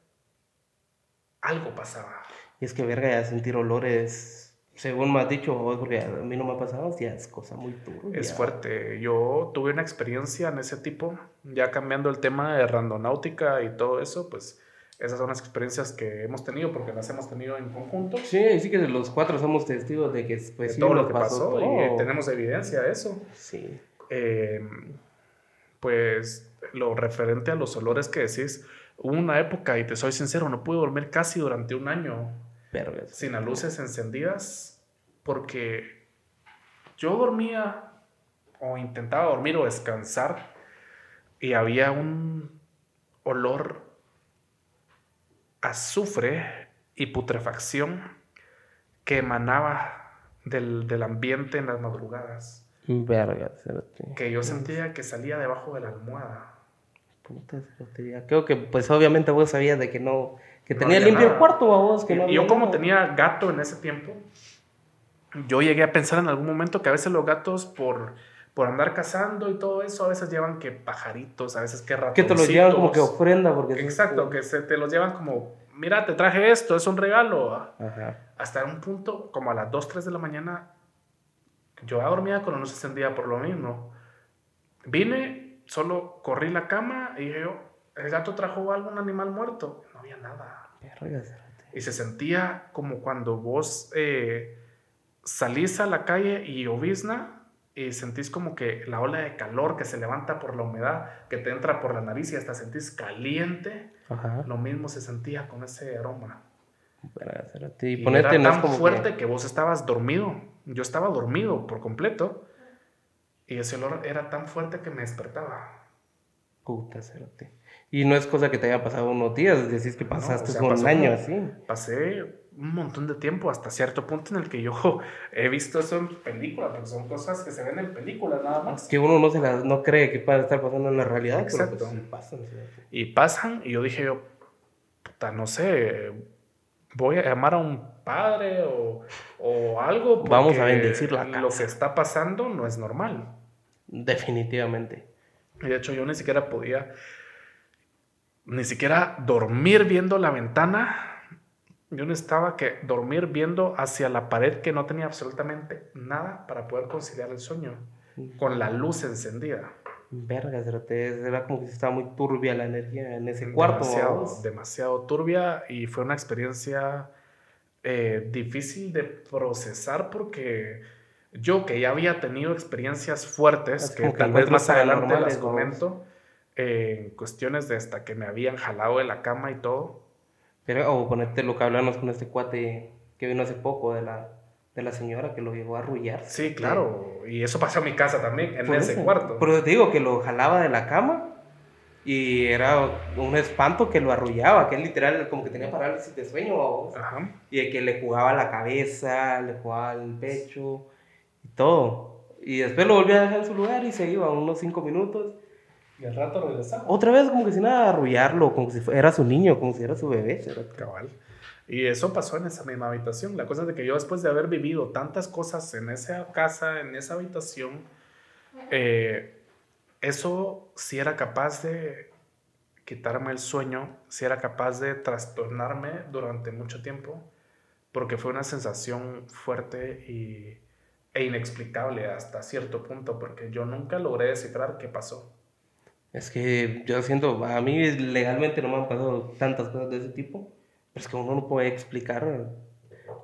algo pasaba. Y es que verga, ya sentir olores, según me has dicho vos, porque a mí no me ha pasado, ya es cosa muy turbia. Es fuerte. Yo tuve una experiencia en ese tipo, ya cambiando el tema de randonáutica y todo eso, pues esas son las experiencias que hemos tenido porque las hemos tenido en conjunto. Sí, sí que los cuatro somos testigos de que pues, de sí todo lo que pasó y tenemos evidencia de eso. Sí. Eh, pues lo referente a los olores que decís, hubo una época, y te soy sincero, no pude dormir casi durante un año Vergas. sin las luces encendidas porque yo dormía o intentaba dormir o descansar y había un olor azufre y putrefacción que emanaba del, del ambiente en las madrugadas. Verga. Que yo sentía que salía debajo de la almohada. Puta, cerote, ya. Creo que, pues, obviamente vos sabías de que no... Que No tenía limpio el nada. cuarto, a vos, que Y no yo como nada. tenía gato en ese tiempo, yo llegué a pensar en algún momento que a veces los gatos por, por andar cazando y todo eso, a veces llevan que pajaritos, a veces que Que ratoncitos. te los llevan como que ofrenda, porque... Exacto, que se te los llevan como, mira, te traje esto, es un regalo. Ajá. Hasta un punto, como a las 2, 3 de la mañana, yo ya dormía cuando no se encendía por lo mismo. Vine, solo corrí la cama y dije yo, el gato trajo algún animal muerto. No había nada. Y se sentía como cuando vos eh, salís a la calle y llovizna y sentís como que la ola de calor que se levanta por la humedad, que te entra por la nariz y hasta sentís caliente. Ajá. Lo mismo se sentía con ese aroma. Y, Y ponerte era tan como fuerte que... que... vos estabas dormido. Yo estaba dormido por completo. Y ese olor era tan fuerte que me despertaba. Puta, cerote. Y no es cosa que te haya pasado unos días, decís que pasaste o sea, un año así. Pasé un montón de tiempo hasta cierto punto en el que yo he visto eso en películas, porque son cosas que se ven en películas nada más. Que uno no se las, no cree que pueda estar pasando en la realidad, Exacto. pero pues sí pasan. cerote. Y pasan, y yo dije yo, puta, no sé, voy a llamar a un padre o, o algo. Vamos a bendecir la Lo casa. que está pasando no es normal. Definitivamente. Y de hecho yo ni siquiera podía, ni siquiera dormir viendo la ventana. Yo necesitaba que dormir viendo hacia la pared que no tenía absolutamente nada para poder conciliar el sueño con la luz encendida. Verga. Era como que estaba muy turbia la energía en ese cuarto. demasiado, demasiado turbia y fue una experiencia eh, difícil de procesar porque yo que ya había tenido experiencias fuertes, Es que tal vez más adelante las comento, eh, en cuestiones de hasta que me habían jalado de la cama y todo. Pero, o ponerte lo que hablamos con este cuate que vino hace poco de la, de la señora que lo llevó a arrullar. Sí, claro, y eso pasó en mi casa también, en ese eso. cuarto. Pero te digo que lo jalaba de la cama y era un espanto que lo arrullaba, que él literal como que tenía parálisis de sueño. Ajá. y de que le jugaba la cabeza, le jugaba el pecho y todo. Y después lo volvía a dejar en su lugar y se iba unos cinco minutos. Y al rato regresaba. Otra vez como que sin nada arrullarlo, como si fuera su niño, como si era su bebé. Cabal. Y eso pasó en esa misma habitación. La cosa es de que yo después de haber vivido tantas cosas en esa casa, en esa habitación, eh, eso sí era capaz de quitarme el sueño, sí era capaz de trastornarme durante mucho tiempo, porque fue una sensación fuerte y, e inexplicable hasta cierto punto, porque yo nunca logré descifrar qué pasó. Es que yo siento, a mí legalmente no me han pasado tantas cosas de ese tipo, pero es que uno no puede explicar.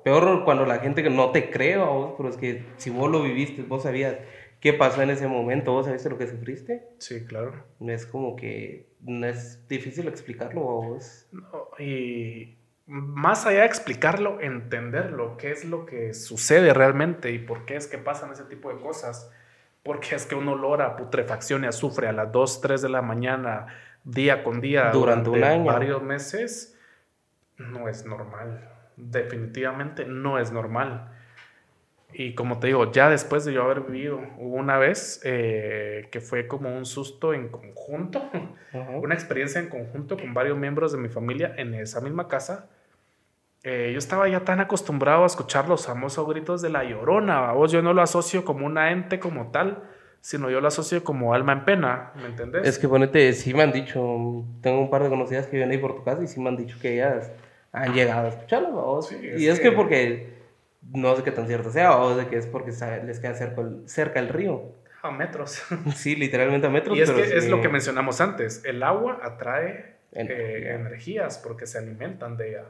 Peor cuando la gente que no te cree a vos, pero es que si vos lo viviste, vos sabías qué pasó en ese momento, vos sabiste lo que sufriste, Sí, claro. es como que no es difícil explicarlo a vos. No, y más allá de explicarlo, entenderlo, qué es lo que sucede realmente y por qué es que pasan ese tipo de cosas. Porque es que un olor a putrefacción y azufre a las 2, 3 de la mañana, día con día, Durante un año. varios meses, no es normal. Definitivamente no es normal. Y como te digo, ya después de yo haber vivido, hubo una vez eh, que fue como un susto en conjunto una experiencia en conjunto con varios miembros de mi familia en esa misma casa. Eh, yo estaba ya tan acostumbrado a escuchar los famosos gritos de la llorona. vos yo no lo asocio como una ente como tal, sino yo lo asocio como alma en pena, ¿me entendés? Es que ponete, sí me han dicho, tengo un par de conocidas que viven ahí por tu casa y sí me han dicho que ellas han llegado a escucharlo, vos. Sí, y es es que que- porque, no sé qué tan cierto sea, o de que es porque les queda cerca el, cerca el río. A metros. Sí, literalmente a metros. y es pero que es sí- lo que mencionamos antes, el agua atrae eh, energías porque se alimentan de ella.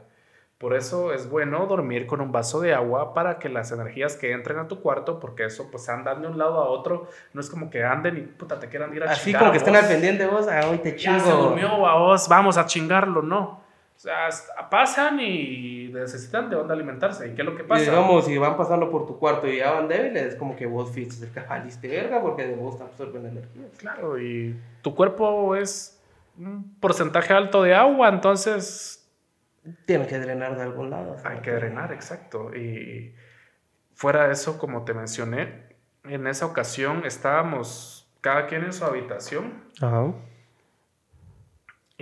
Por eso es bueno dormir con un vaso de agua para que las energías que entren a tu cuarto, porque eso pues andan de un lado a otro, no es como que anden y puta te quieran ir a Así chingar como a que estén al pendiente vos, ah, hoy te Ya se chingo. durmió a vos, vamos a chingarlo, no. O sea, pasan y necesitan de dónde alimentarse. ¿Y qué es lo que Y pasa? digamos, si van pasando por tu cuarto y ya van débiles, es como que vos fuiste valiste verga porque de vos te absorben energía. Claro, y tu cuerpo es un porcentaje alto de agua, entonces Tienes que drenar de algún lado. hay que drenar, exacto. Y, fuera de eso, como te mencioné, en esa ocasión estábamos cada quien en su habitación. Ajá.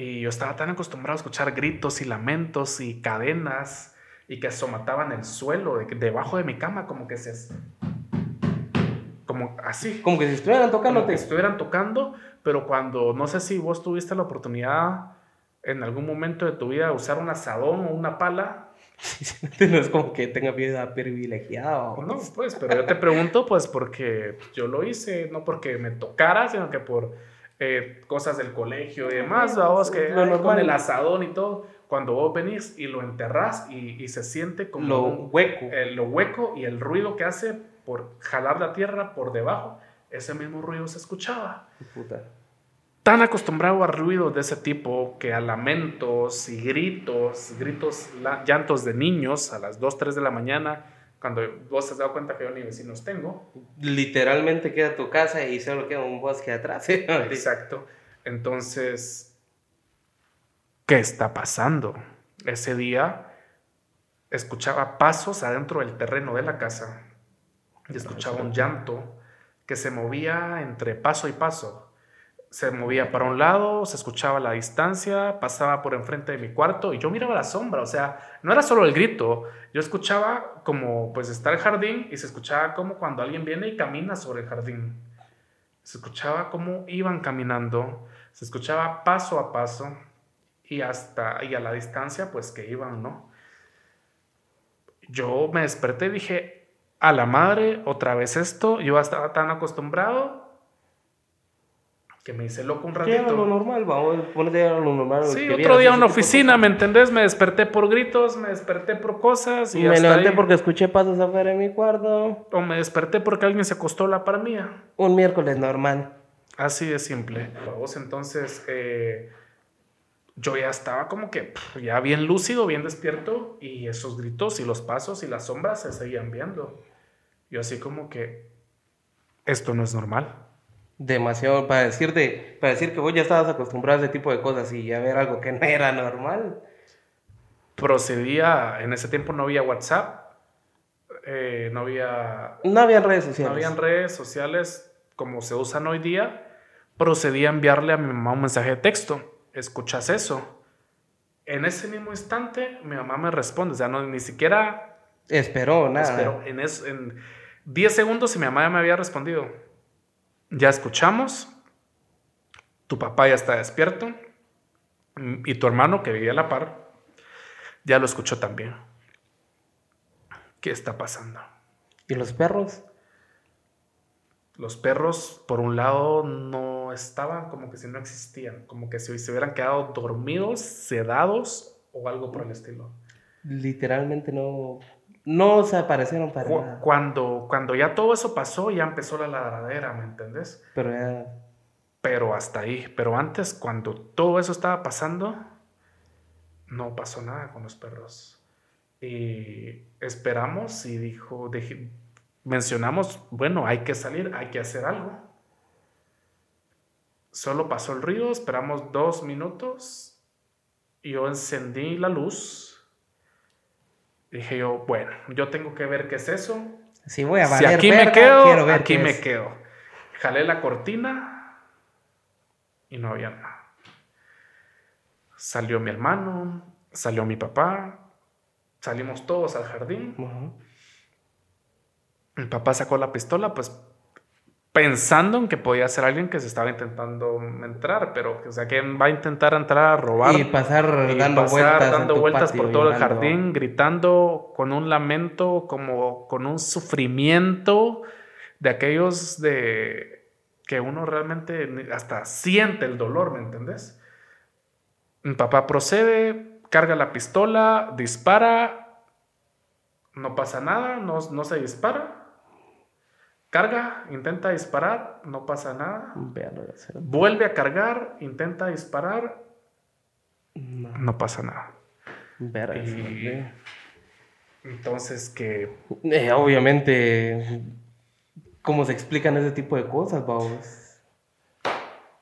Y yo estaba tan acostumbrado a escuchar gritos y lamentos y cadenas y que asomataban el suelo de- debajo de mi cama, como que se. como así. Como que si estuvieran Como que tocándote. estuvieran tocando, pero cuando, no sé si vos tuviste la oportunidad en algún momento de tu vida de usar un asadón o una pala, no es como que tenga vida privilegiada. no, pues, pero yo te pregunto, pues, porque yo lo hice, no porque me tocara, sino que por eh, cosas del colegio y demás, vos que Lo con el asadón y todo, cuando vos venís y lo enterrás y, y se siente como Lo un- hueco. eh, lo hueco y el ruido que hace por jalar la tierra por debajo, ese mismo ruido se escuchaba. Puta. tan acostumbrado a ruidos de ese tipo que a lamentos y gritos, gritos, la- llantos de niños a las 2, 3 de la mañana, cuando vos te has dado cuenta que yo ni vecinos tengo. Literalmente queda tu casa y solo queda un bosque atrás. ¿eh? Exacto. Entonces, ¿qué está pasando? Ese día escuchaba pasos adentro del terreno de la casa y escuchaba un llanto que se movía entre paso y paso. Se movía para un lado, se escuchaba la distancia, pasaba por enfrente de mi cuarto y yo miraba la sombra, o sea, no era solo el grito, yo escuchaba como pues está el jardín y se escuchaba como cuando alguien viene y camina sobre el jardín. Se escuchaba cómo iban caminando, se escuchaba paso a paso y hasta y a la distancia pues que iban, ¿no? Yo me desperté y dije, a la madre, otra vez esto, yo estaba tan acostumbrado que me hice loco un ¿Qué era lo ratito. normal? Vamos a lo normal. Sí, que otro día en una oficina. ¿me entendés? Me desperté por gritos, me desperté por cosas y Me levanté ahí. porque escuché pasos afuera de mi cuarto. O me desperté porque alguien se acostó a la par mía. Un miércoles normal. Así de simple. Vos entonces, eh, yo ya estaba como que pff, ya bien lúcido, bien despierto y esos gritos y los pasos y las sombras se seguían viendo. Yo así como que esto no es normal. Demasiado para decirte, para decir que vos ya estabas acostumbrado a ese tipo de cosas y ya ver algo que no era normal. Procedía, en ese tiempo no había WhatsApp, eh, no había No había redes no sociales. habían redes sociales como se usan hoy día, procedí a enviarle a mi mamá un mensaje de texto. ¿Escuchas eso? En ese mismo instante, mi mamá me responde. O sea, no, ni siquiera Esperó, nada. espero. En, es- en 10 segundos, y mi mamá ya me había respondido. Ya escuchamos. Tu papá ya está despierto. mm, Y tu hermano, que vivía a la par, ya lo escuchó también. ¿Qué está pasando? ¿Y los perros? Los perros, por un lado, no estaban como que si no existían, como que si se hubieran quedado dormidos, sedados o algo por el estilo. Literalmente no. No se aparecieron para nada. Cuando, cuando ya todo eso pasó, ya empezó la ladradera, ¿me entendés? Pero ya. Pero hasta ahí. Pero antes, cuando todo eso estaba pasando, no pasó nada con los perros. Y esperamos y dijo, dije- mencionamos, bueno, hay que salir, hay que hacer algo. Solo pasó el ruido, esperamos dos minutos. Y yo encendí la luz. Dije yo, bueno, yo tengo que ver qué es eso. Si voy a Si valer aquí me quedo, ver aquí me es. quedo. Jalé la cortina y no había nada. Salió mi hermano, salió mi papá, salimos todos al jardín. Ajá. Mi papá sacó la pistola, pues pensando en que podía ser alguien que se estaba intentando entrar, pero o sea, que va a intentar entrar a robar. Y pasar y dando pasar vueltas. dando vueltas por todo el jardín, gritando con un lamento, como con un sufrimiento de aquellos de que uno realmente hasta siente el dolor, ¿me entendés? Mi papá procede, carga la pistola, dispara, no pasa nada, no, no se dispara. Carga, intenta disparar, no pasa nada. Vuelve a cargar, intenta disparar, No, no pasa nada. verga, Y- será- Entonces que Eh, obviamente, ¿cómo se explican ese tipo de cosas, vamos?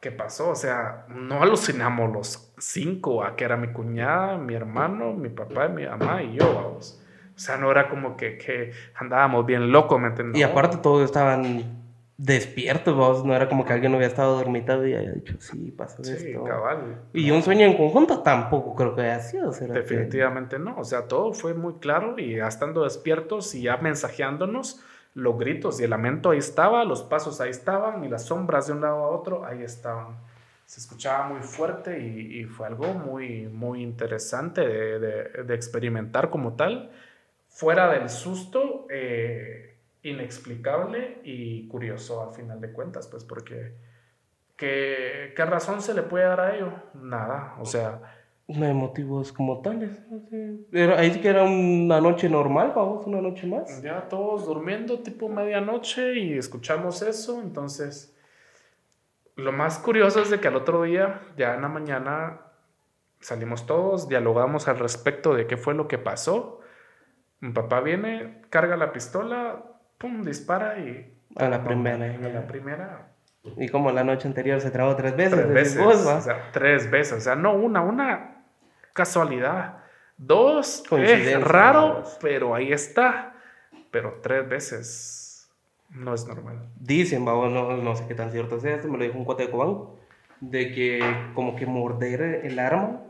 ¿qué pasó? O sea, no alucinamos los cinco, a que era mi cuñada, mi hermano, mi papá, mi mamá y yo, vamos. O sea, no era como que, que andábamos bien locos, ¿me entiendes? Y aparte todos estaban despiertos, vos. No era como que alguien hubiera estado dormitado y haya dicho, sí, pasó Sí, esto. cabal. Y un sueño en conjunto tampoco creo que haya sido. ¿será que- Definitivamente no. O sea, todo fue muy claro y ya estando despiertos y ya mensajeándonos, los gritos y el lamento ahí estaba, los pasos ahí estaban y las sombras de un lado a otro ahí estaban. Se escuchaba muy fuerte y, y fue algo muy, muy interesante de, de- de experimentar como tal, fuera del susto, eh, inexplicable y curioso al final de cuentas, pues porque ¿qué, ¿qué razón se le puede dar a ello? Nada, o sea... No hay motivos como tales. Era- ahí sí que era una noche normal, vamos, una noche más. Ya todos durmiendo tipo medianoche y escuchamos eso, entonces lo más curioso es de que al otro día, ya en la mañana, salimos todos, dialogamos al respecto de qué fue lo que pasó. Mi papá viene, carga la pistola, pum, dispara y... A la primera. A la primera, Y como la noche anterior se trabó tres veces. tres veces. vos, o sea, tres veces. O sea, no una, una casualidad. Dos, es raro, vamos. pero ahí está. Pero tres veces no es normal. Dicen, vamos, no, no sé qué tan cierto sea esto, me lo dijo un cuate de Cobán, de que como que morder el arma,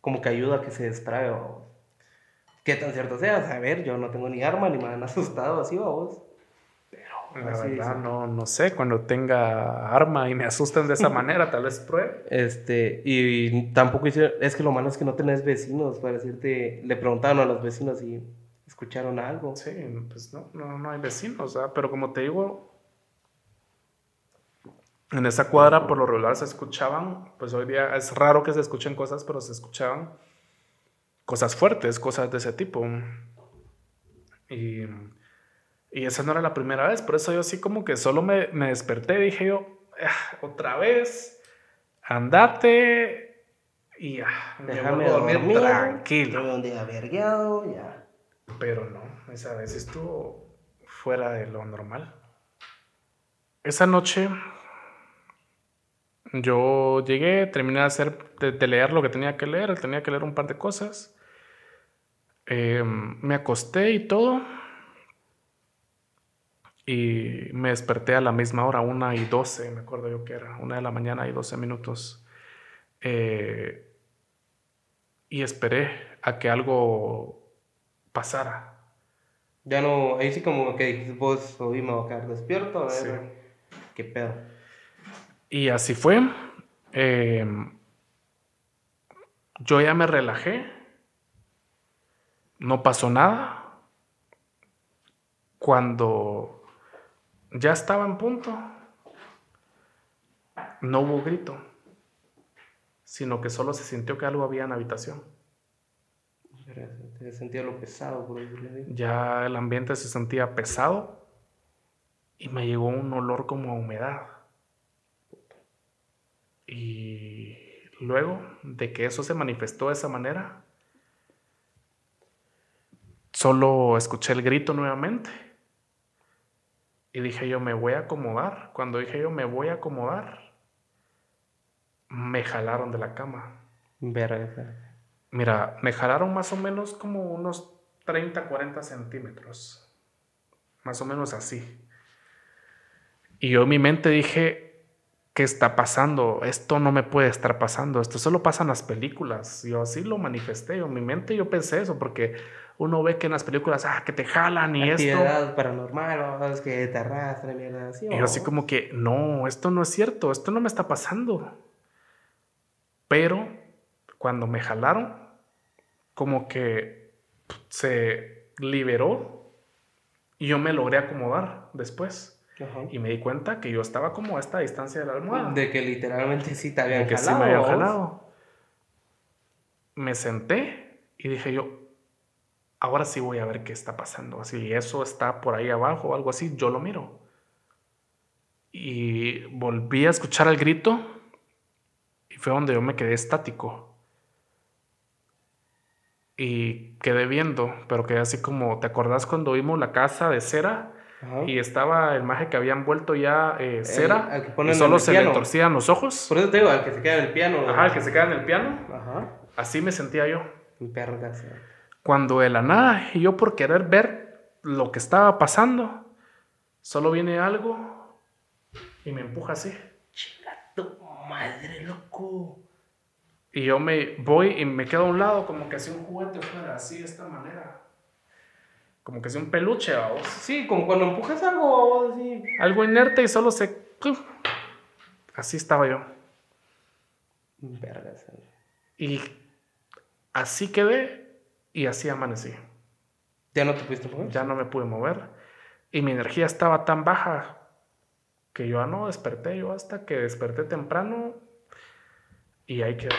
como que ayuda a que se distraiga. ¿Qué tan cierto sea? A ver, yo no tengo ni arma, ni me han asustado así, vamos. La Así verdad, no, no sé. Cuando tenga arma y me asusten de esa manera, tal vez pruebe. Este, y tampoco es que lo malo es que no tenés vecinos, para decirte, le preguntaron a los vecinos si escucharon algo. Sí, pues no, no, no hay vecinos, ¿verdad? Pero como te digo, en esa cuadra por lo regular se escuchaban, pues hoy día es raro que se escuchen cosas, pero se escuchaban cosas fuertes, cosas de ese tipo. Y, y esa no era la primera vez, por eso yo así como que solo me, me desperté, dije yo, "Ah, otra vez, andate y ya, me Déjame vuelvo a dormir, dormir, tranquilo. Tuve un día vergueado, ya. Pero no, esa vez estuvo fuera de lo normal. Esa noche yo llegué, terminé de, hacer, de, de leer lo que tenía que leer, tenía que leer un par de cosas. Eh, me acosté y todo. Y me desperté a la misma hora, una y doce, me acuerdo yo que era, una de la mañana y doce minutos. Eh, y esperé a que algo pasara. Ya no, ahí sí como que dijiste vos, hoy me voy a quedar despierto, a ver Sí. qué pedo. Y así fue. Eh, yo ya me relajé. No pasó nada. Cuando ya estaba en punto, no hubo grito, sino que solo se sintió que algo había en la habitación. Te sentía lo pesado, por. Ya el ambiente se sentía pesado y me llegó un olor como a humedad. Y luego de que eso se manifestó de esa manera, solo escuché el grito nuevamente. Y dije yo, me voy a acomodar. Cuando dije yo, me voy a acomodar, me jalaron de la cama. Verga. Mira, me jalaron más o menos como unos 30, 40 centímetros. Más o menos así. Y yo en mi mente dije, ¿qué está pasando? Esto no me puede estar pasando. Esto solo pasa en las películas. Yo así lo manifesté. Yo, en mi mente yo pensé eso porque uno ve que en las películas, ah, que te jalan y esto. Actividad paranormal, vamos, que te arrastra, mierda así. Y así como que, no, esto no es cierto, esto no me está pasando. Pero cuando me jalaron, como que se liberó y yo me logré acomodar después. Ajá. Y me di cuenta que yo estaba como a esta distancia de la almohada. De que literalmente sí te habían de que sí me habían jalado. Me senté y dije yo, ahora sí voy a ver qué está pasando. Si eso está por ahí abajo o algo así, yo lo miro. Y volví a escuchar el grito y fue donde yo me quedé estático. Y quedé viendo, pero quedé así como, ¿te acordás cuando vimos la casa de cera? Ajá. Y estaba el maje que habían vuelto ya eh, cera al que ponen y solo el se le torcían los ojos. Por eso te digo, al que se queda en el piano. Ajá, el que se queda en el piano. Ajá. Así me sentía yo. Verga, sí. Cuando de la nada, y yo por querer ver lo que estaba pasando, solo viene algo y me empuja así. Chinga tu madre, loco. Y yo me voy y me quedo a un lado como que si un juguete fuera así, de esta manera. Como que si un peluche, vamos. Sí, como cuando empujas algo así. Algo inerte y solo se... Así estaba yo. Vergas. güey. Y así quedé y así amanecí. ¿Ya no te pudiste mover? Ya no me pude mover. Y mi energía estaba tan baja que yo ah, no desperté. Yo hasta que desperté temprano y ahí quedé.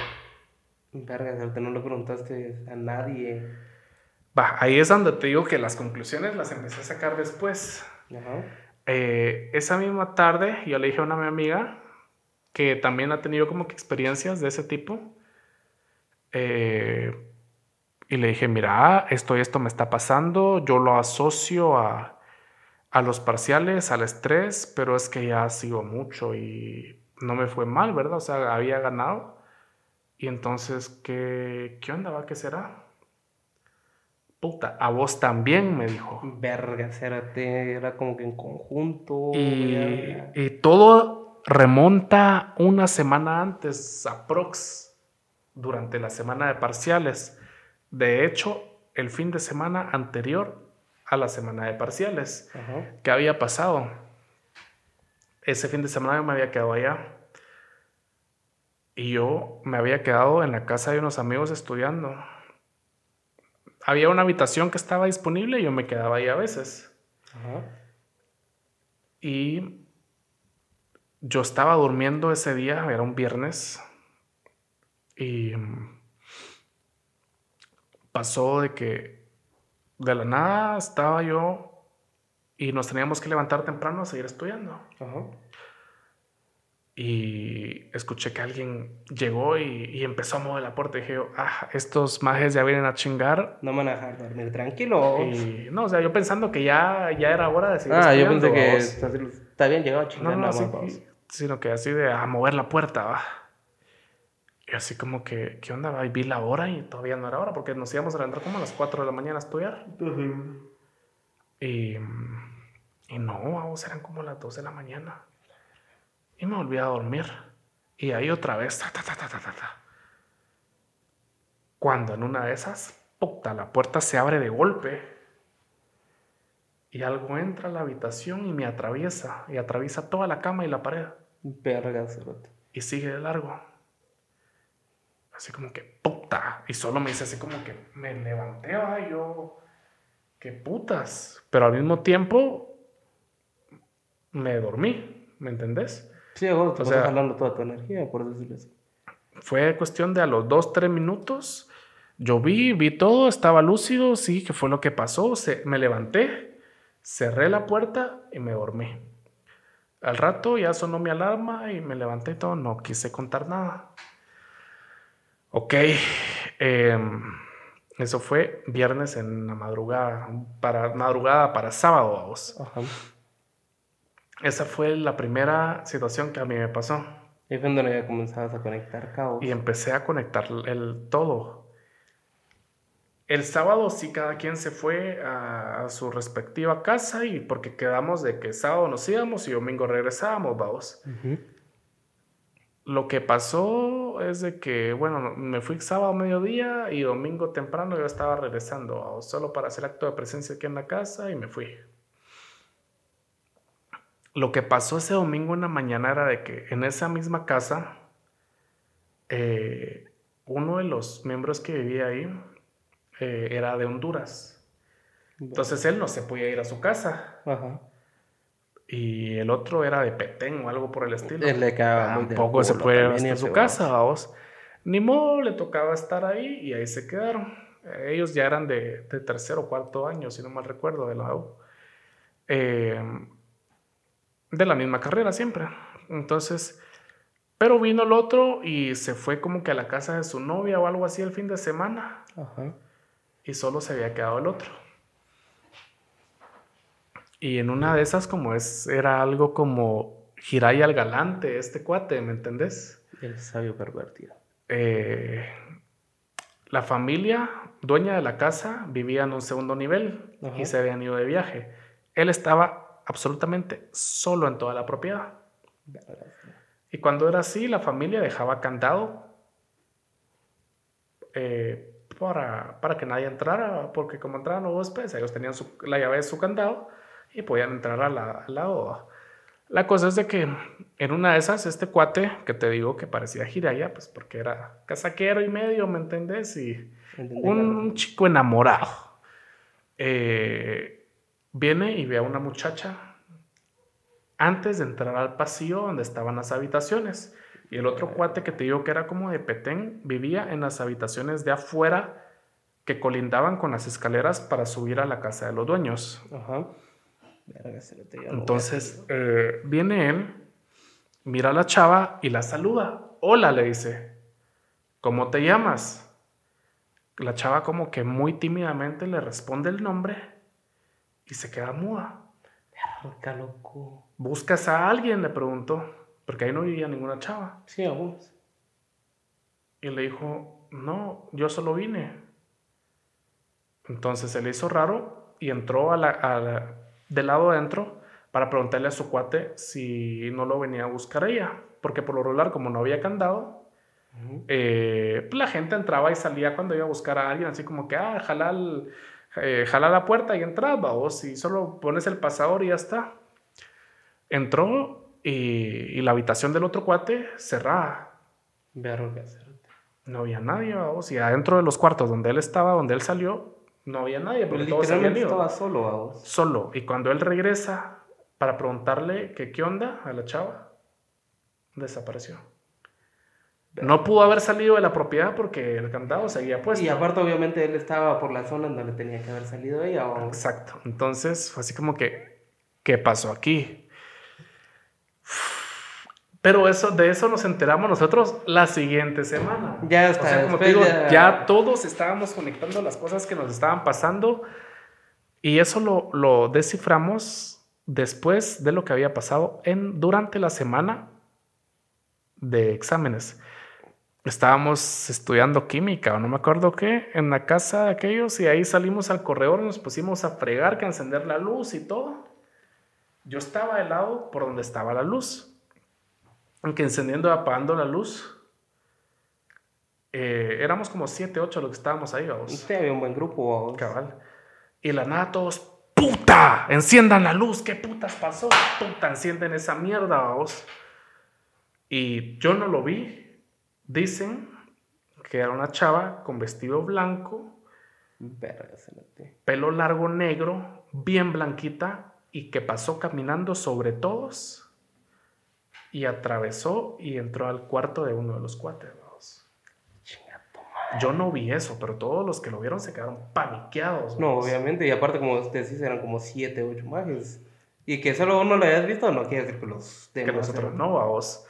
Vergas, ahorita no le preguntaste a nadie. Va, ahí es donde te digo que las conclusiones las empecé a sacar después. Ajá. Eh, esa misma tarde yo le dije a una mi amiga que también ha tenido como que experiencias de ese tipo. Eh, y le dije, mira, esto y esto me está pasando, yo lo asocio a, a los parciales, al estrés, pero es que ya ha sido mucho y no me fue mal, ¿verdad? O sea, había ganado. Y entonces, ¿qué, qué onda? ¿Va? ¿Qué será? Puta, a vos también, me dijo. Vergas, era, te- era como que en conjunto. Y, verga. y todo remonta una semana antes, aprox, durante la semana de parciales. De hecho, el fin de semana anterior a la semana de parciales. Ajá. ¿Qué había pasado? Ese fin de semana yo me había quedado allá. Y yo me había quedado en la casa de unos amigos estudiando. Había una habitación que estaba disponible y yo me quedaba ahí a veces. Ajá. Y yo estaba durmiendo ese día, era un viernes, y pasó de que de la nada estaba yo y nos teníamos que levantar temprano a seguir estudiando. Ajá. Y escuché que alguien llegó y, y empezó a mover la puerta. Y dije, yo, ah, estos majes ya vienen a chingar. No me van a dejar dormir tranquilo. Y no, o sea, yo pensando que ya, ya era hora de seguir ah, yo pensé que está- bien llegado a No, chingar no, sí, más, vamos. sino que así de a mover la puerta, va. Y así como que, ¿qué onda? va? Y vi la hora y todavía no era hora porque nos íbamos a levantar como a las 4 de la mañana a estudiar. Y, y no, vamos, eran como las 2 de la mañana. Y me volví a dormir. Y ahí otra vez, ta, ta, ta, ta, ta, ta, ta. Cuando en una de esas, puta, la puerta se abre de golpe. Y algo entra a la habitación y me atraviesa. Y atraviesa toda la cama y la pared. Cerote. Y sigue de largo. Así como que, puta. Y solo me dice así como que me levanté, va, y yo, qué putas. Pero al mismo tiempo, me dormí, ¿me entendés? Sí, vos te O vas sea- jalando toda tu energía, por decirlo así. Fue cuestión de a los dos, tres minutos. Yo vi, vi todo, estaba lúcido, sí, que fue lo que pasó. Se, me levanté, cerré la puerta y me dormí. Al rato ya sonó mi alarma y me levanté y todo, no quise contar nada. Ok, em, eso fue viernes en la madrugada, para, madrugada para sábado, vamos. Ajá. Esa fue la primera situación que a mí me pasó. Y donde ya comenzabas a conectar cabos. y empecé a conectar el todo. El sábado sí cada quien se fue a, a su respectiva casa y porque quedamos de que sábado nos íbamos y domingo regresábamos, vamos. Ujú. Lo que pasó es de que, bueno, me fui sábado a mediodía y domingo temprano yo estaba regresando, solo para hacer acto de presencia aquí en la casa y me fui. Lo que pasó ese domingo en la mañana era de que en esa misma casa, eh, uno de los miembros que vivía ahí eh, era de Honduras. Entonces él no se podía ir a su casa. Ajá. Y el otro era de Petén o algo por el estilo. Él le Tampoco se puede hasta su casa, vamos. Ni modo, le tocaba estar ahí y ahí se quedaron. Ellos ya eran de, de tercero o cuarto año, si no mal recuerdo, de la U. Eh, de la misma carrera siempre. Entonces, pero vino el otro y se fue como que a la casa de su novia o algo así el fin de semana Ajá. y solo se había quedado el otro. Y en una de esas, como es, era algo como Jiraya al galante, este cuate, ¿me entendés? El sabio pervertido. Eh, la familia dueña de la casa vivía en un segundo nivel Ajá. y se habían ido de viaje. Él estaba absolutamente solo en toda la propiedad. Y cuando era así, la familia dejaba candado eh, para, para que nadie entrara, porque como entraban los huéspedes, ellos tenían su- la llave de su candado y podían entrar a la, a la boda. La cosa es de que en una de esas, este cuate, que te digo que parecía Jiraya, pues porque era casaquero y medio, ¿me entendés? Y un chico enamorado. eh, viene y ve a una muchacha antes de entrar al pasillo donde estaban las habitaciones. Y el otro cuate que te digo que era como de Petén vivía en las habitaciones de afuera que colindaban con las escaleras para subir a la casa de los dueños. Ajá. Verga, a Entonces eh, viene él, mira a la chava y la saluda. Hola, le dice. ¿Cómo te llamas? La chava como que muy tímidamente le responde el nombre y se queda muda. Verga, loco. ¿Buscas a alguien? Le preguntó, porque ahí no vivía ninguna chava. Sí, vamos. Y le dijo, no, yo solo vine. Entonces se le hizo raro y entró a la, a la- del lado adentro para preguntarle a su cuate si no lo venía a buscar ella. Porque por lo regular, como no había candado, eh, la gente entraba y salía cuando iba a buscar a alguien, así como que, ah, jala, el- eh, jala la puerta y entraba, o si solo pones el pasador y ya está. Entró y, y la habitación del otro cuate cerrada. Verga. No había nadie, vamos. Y adentro de los cuartos donde él estaba, donde él salió, no había nadie, Pero porque todos habían ido. estaba solo, vamos. Solo. Y cuando él regresa para preguntarle que qué onda a la chava, desapareció. No pudo haber salido de la propiedad porque el candado seguía puesto. Y aparte, obviamente, él estaba por la zona donde tenía que haber salido ella, vamos. Exacto. Entonces fue así como que, ¿qué pasó aquí? Pero eso, de eso nos enteramos nosotros la siguiente semana. Ya está, O sea, como te digo, ya- todos estábamos conectando las cosas que nos estaban pasando y eso lo, lo desciframos después de lo que había pasado en, durante la semana de exámenes. Estábamos estudiando química o no me acuerdo qué en la casa de aquellos y ahí salimos al corredor y nos pusimos a fregar que a encender la luz y todo. Yo estaba del lado por donde estaba la luz. Aunque encendiendo y apagando la luz, eh, éramos como 7, 8 los que estábamos ahí, vamos. Usted había un buen grupo, vamos. Cabal. Y la nada todos, ¡puta! Enciendan la luz, ¿qué putas pasó? ¡Puta! Encienden esa mierda, vamos. Y yo no lo vi. Dicen que era una chava con vestido blanco, Verga, pelo largo negro, bien blanquita, y que pasó caminando sobre todos y atravesó y entró al cuarto de uno de los cuates. Yo no vi eso, pero todos los que lo vieron se quedaron paniqueados. No, obviamente, y aparte, como usted dice, eran como 7, 8 mages. Y que solo uno lo hayas visto, no quiere decir que los que demás nosotros eran- no, vamos.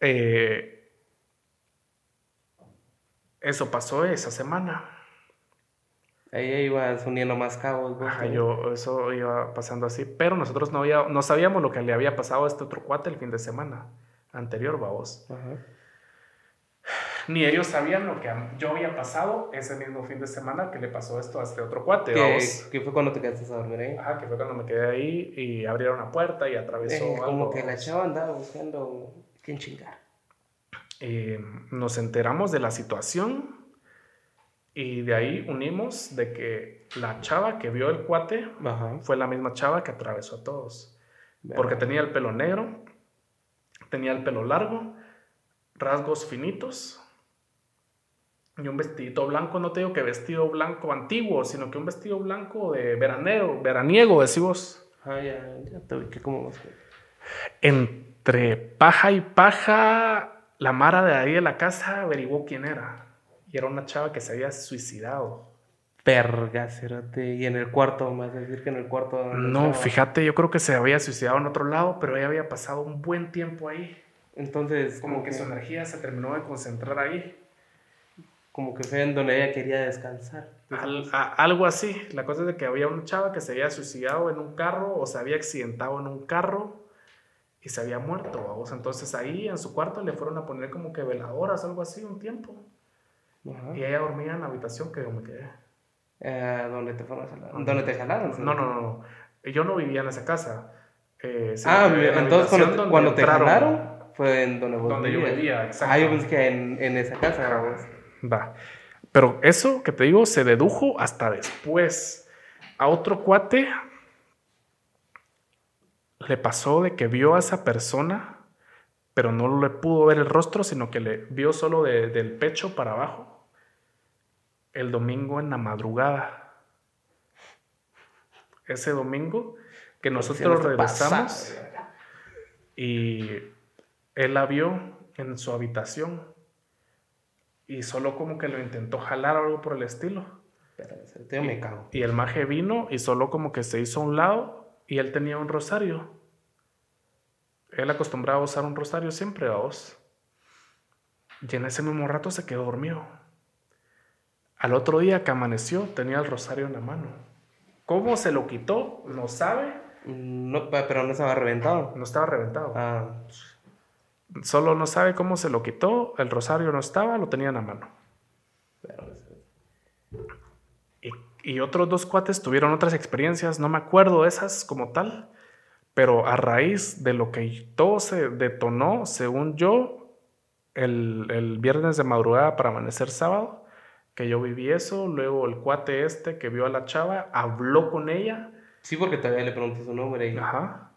Eh, eso pasó esa semana. Ahí ibas uniendo más cabos. vos, Ajá, yo, eso iba pasando así, pero nosotros no, había, no sabíamos lo que le había pasado a este otro cuate el fin de semana anterior, vamos. Ajá. Ni ellos sabían lo que yo había pasado ese mismo fin de semana que le pasó esto a este otro cuate, Que, que fue cuando te quedaste a dormir ahí. Ajá, que fue cuando me quedé ahí y abrieron la puerta y atravesó Eh, como algo, que la chava andaba buscando quién chingar. Eh, nos enteramos de la situación y de ahí unimos de que la chava que vio el cuate Ajá. fue la misma chava que atravesó a todos. Porque tenía el pelo negro, tenía el pelo largo, rasgos finitos y un vestidito blanco. No te digo que vestido blanco antiguo, sino que un vestido blanco de veranero, veraniego, decimos. Ah, ya, ya te ubiqué como más. Entre paja y paja, la Mara de ahí de la casa averiguó quién era. Y era una chava que se había suicidado. Verga, cerote. Y en el cuarto, más decir que en el cuarto. No, estaba. fíjate, yo creo que se había suicidado en otro lado, pero ella había pasado un buen tiempo ahí. Entonces, Como que su energía se terminó de concentrar ahí. como que fue en donde ella quería descansar. Al- a- algo así. La cosa es de que había una chava que se había suicidado en un carro o se había accidentado en un carro y se había muerto. ¿vamos? Entonces ahí en su cuarto le fueron a poner como que veladoras, algo así, un tiempo. Ajá. Y ella dormía en la habitación que yo me quedé. Eh, ¿Dónde te fueron a jalar? ¿Dónde te jalaron? No, no, no, no. Yo no vivía en esa casa. Eh, Ah, en entonces cuando, te- cuando jalaron fue en donde vos Donde yo vivía, exacto. Ah, yo pensé que en, en esa casa. Va. Pero eso que te digo se dedujo hasta después. A otro cuate le pasó de que vio a esa persona, pero no le pudo ver el rostro, sino que le vio solo de- del pecho para abajo. El domingo en la madrugada. Ese domingo que nosotros regresamos y él la vio en su habitación y solo como que lo intentó jalar o algo por el estilo. Pero ese tío me cago. Y el maje vino y solo como que se hizo a un lado y él tenía un rosario. Él acostumbraba a usar un rosario siempre, vos. Y en ese mismo rato se quedó dormido. Al otro día que amaneció tenía el rosario en la mano. ¿Cómo se lo quitó? No sabe. No, pero no estaba reventado. No estaba reventado. Ah, Solo no sabe cómo se lo quitó. El rosario no estaba, lo tenía en la mano. pero Y, y otros dos cuates tuvieron otras experiencias, no me acuerdo esas como tal, pero a raíz de lo que todo se detonó, según yo, el, el viernes de madrugada para amanecer sábado, que yo viví eso, luego el cuate este que vio a la chava, habló con ella, Sí, porque todavía le pregunté su nombre y... ajá,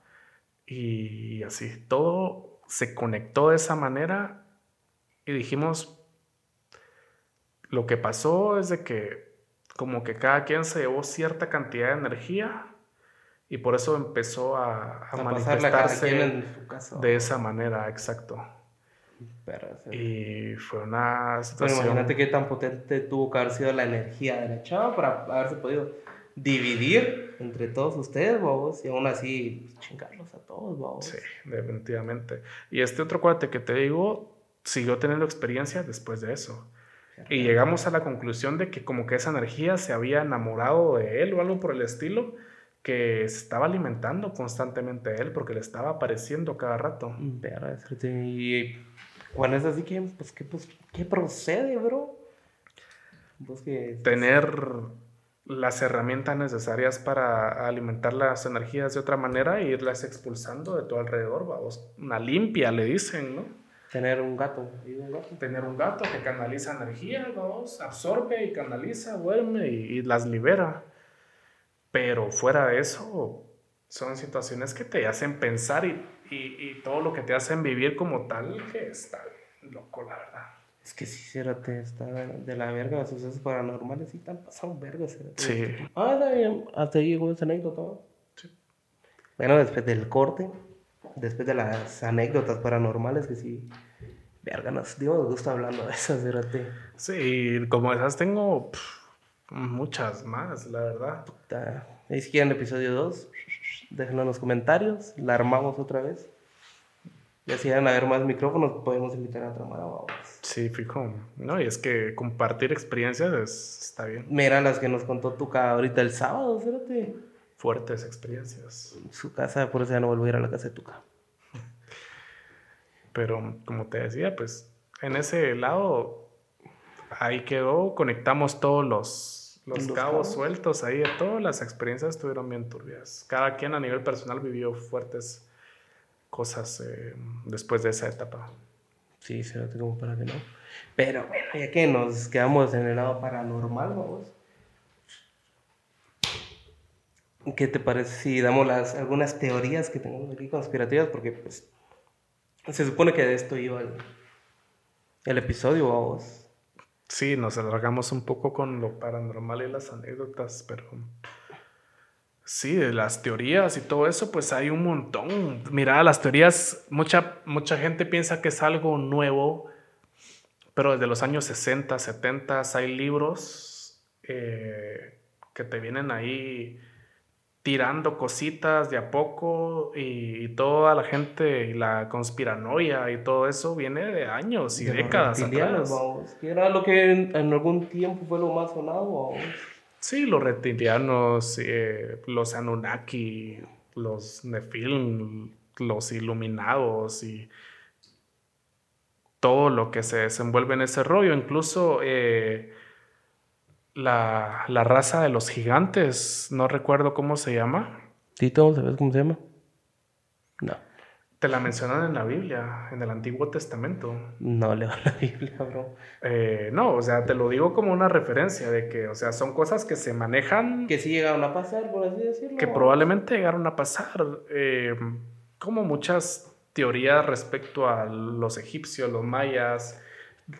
y así, todo se conectó de esa manera y dijimos, lo que pasó es de que como que cada quien se llevó cierta cantidad de energía y por eso empezó a, manifestarse en su de esa manera, exacto. Pero, ese- Y fue una Pero situación... imagínate qué tan potente tuvo que haber sido la energía de la chava para haberse podido dividir entre todos ustedes, babos, y aún así pues, chingarlos a todos, babos. Sí, definitivamente. Y este otro cuate que te digo siguió teniendo experiencia después de eso. Y llegamos a la conclusión de que como que esa energía se había enamorado de él o algo por el estilo, que se estaba alimentando constantemente de él porque le estaba apareciendo cada rato. Verga, ese- Y cuando es así, que pues, ¿qué, pues, ¿qué procede, bro? Pues que... Tener las herramientas necesarias para alimentar las energías de otra manera e irlas expulsando de tu alrededor, vamos. Una limpia, le dicen, ¿no? Tener un gato. ¿y un gato? tener un gato que canaliza energía, vamos, absorbe y canaliza, duerme y, y las libera. Pero fuera de eso, son situaciones que te hacen pensar y, y- y todo lo que te hacen vivir como tal, que está loco, la verdad. Es que sí, Cérate, está de la verga, los sucesos paranormales sí están pasando verga, Cérate. Sí. Ah, está bien, hasta ahí llegó esa anécdota. Sí. Bueno, después del corte, después de las anécdotas paranormales que sí, verga, nos dio gusto hablando de esas, Cérate. Sí, como esas tengo pf, muchas más, la verdad. Puta, Ahí si quieren el episodio 2, déjenlo en los comentarios, la armamos otra vez. Y así van a ver más micrófonos, podemos invitar a otra mara. Sí, fijo. No, y es que compartir experiencias es- está bien. Mira las que nos contó Tuca ahorita el sábado, Cérate. Fuertes experiencias. Su casa, por eso ya no volví a ir a la casa de Tuca. Pero como te decía, pues en ese lado ahí quedó, conectamos todos los, los, Los cabos, cabos. sueltos ahí, todas las experiencias estuvieron bien turbias. Cada quien a nivel personal vivió fuertes cosas eh, después de esa etapa. Sí, se nota como para que no. Pero bueno, ya que nos quedamos en el lado paranormal, vamos. ¿Qué te parece si damos las, algunas teorías que tenemos aquí conspirativas? Porque pues se supone que de esto iba el, el episodio, vamos. Sí, nos alargamos un poco con lo paranormal y las anécdotas, pero sí, de las teorías y todo eso, pues hay un montón. Mira, las teorías, mucha, mucha gente piensa que es algo nuevo, pero desde los años 60, 70 hay libros eh, que te vienen ahí tirando cositas de a poco y, y toda la gente y la conspiranoia y todo eso viene de años y De décadas atrás. Que era lo que en, en algún tiempo fue lo más sonado, vamos. Sí, los reptilianos, eh, los Anunnaki, los Nephilim, los iluminados y todo lo que se desenvuelve en ese rollo. Incluso eh, la, la raza de los gigantes, no recuerdo cómo se llama. ¿Tito, sabes cómo se llama? No. Te la mencionan en la Biblia, en el Antiguo Testamento. No leo la Biblia, bro. Eh, no, o sea, te lo digo como una referencia de que, o sea, son cosas que se manejan. Que sí llegaron a pasar, por así decirlo. Que probablemente llegaron a pasar. Eh, como muchas teorías respecto a los egipcios, los mayas,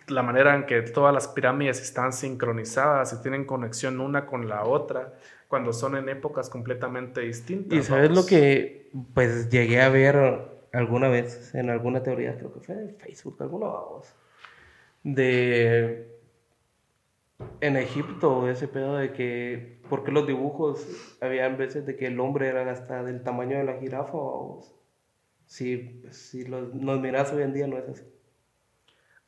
la manera en que todas las pirámides están sincronizadas y tienen conexión una con la otra, cuando son en épocas completamente distintas. Y sabes lo que, pues llegué a ver alguna vez en alguna teoría, creo que fue en Facebook, alguna vamos, de en Egipto, ese pedo de que, ¿por qué los dibujos habían veces de que el hombre era hasta del tamaño de la jirafa? Vamos? Si, si los, nos miras hoy en día no es así.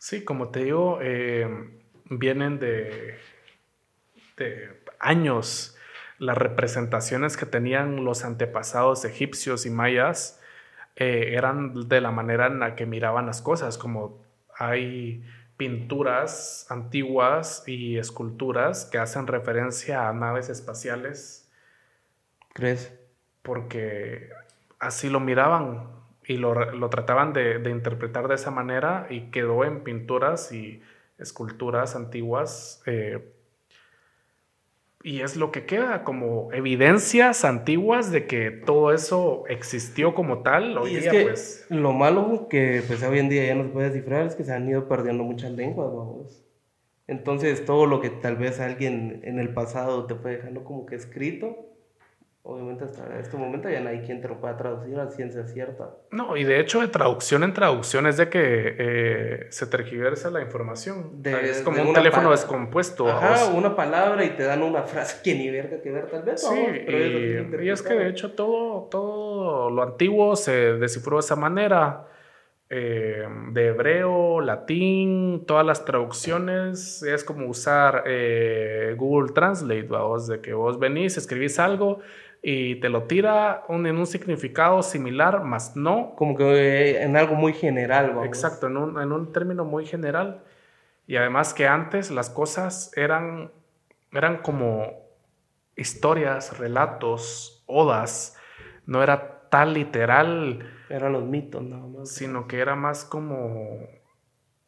Sí, como te digo, eh, vienen de, de años las representaciones que tenían los antepasados egipcios y mayas eh, eran de la manera en la que miraban las cosas, como hay pinturas antiguas y esculturas que hacen referencia a naves espaciales. ¿Crees? Porque así lo miraban y lo, lo trataban de, de, interpretar de esa manera y quedó en pinturas y esculturas antiguas eh, y es lo que queda como evidencias antiguas de que todo eso existió como tal. Hoy y día, es que pues. Lo malo que pues hoy en día ya no se puede descifrar es que se han ido perdiendo muchas lenguas, vamos. Entonces todo lo que tal vez alguien en el pasado te fue dejando como que escrito, obviamente hasta este momento ya no hay quien te lo pueda traducir a ciencia cierta. No, y de hecho de traducción en traducción es de que eh, se tergiversa la información. De- es como un teléfono descompuesto. Ajá, una palabra y te dan una frase que ni verga que ver tal vez. Sí, vamos, pero y, es y es que de hecho todo, todo lo antiguo se descifró de esa manera. eh, de hebreo, latín, todas las traducciones es como usar eh, Google Translate, vos, de que vos venís, escribís algo y te lo tira un- en un significado similar, más no como que en algo muy general, vamos. Exacto, en un, en un término muy general. Y además que antes las cosas eran, eran como historias, relatos, odas. No era tan literal, Eran los mitos nada más. sino que era más como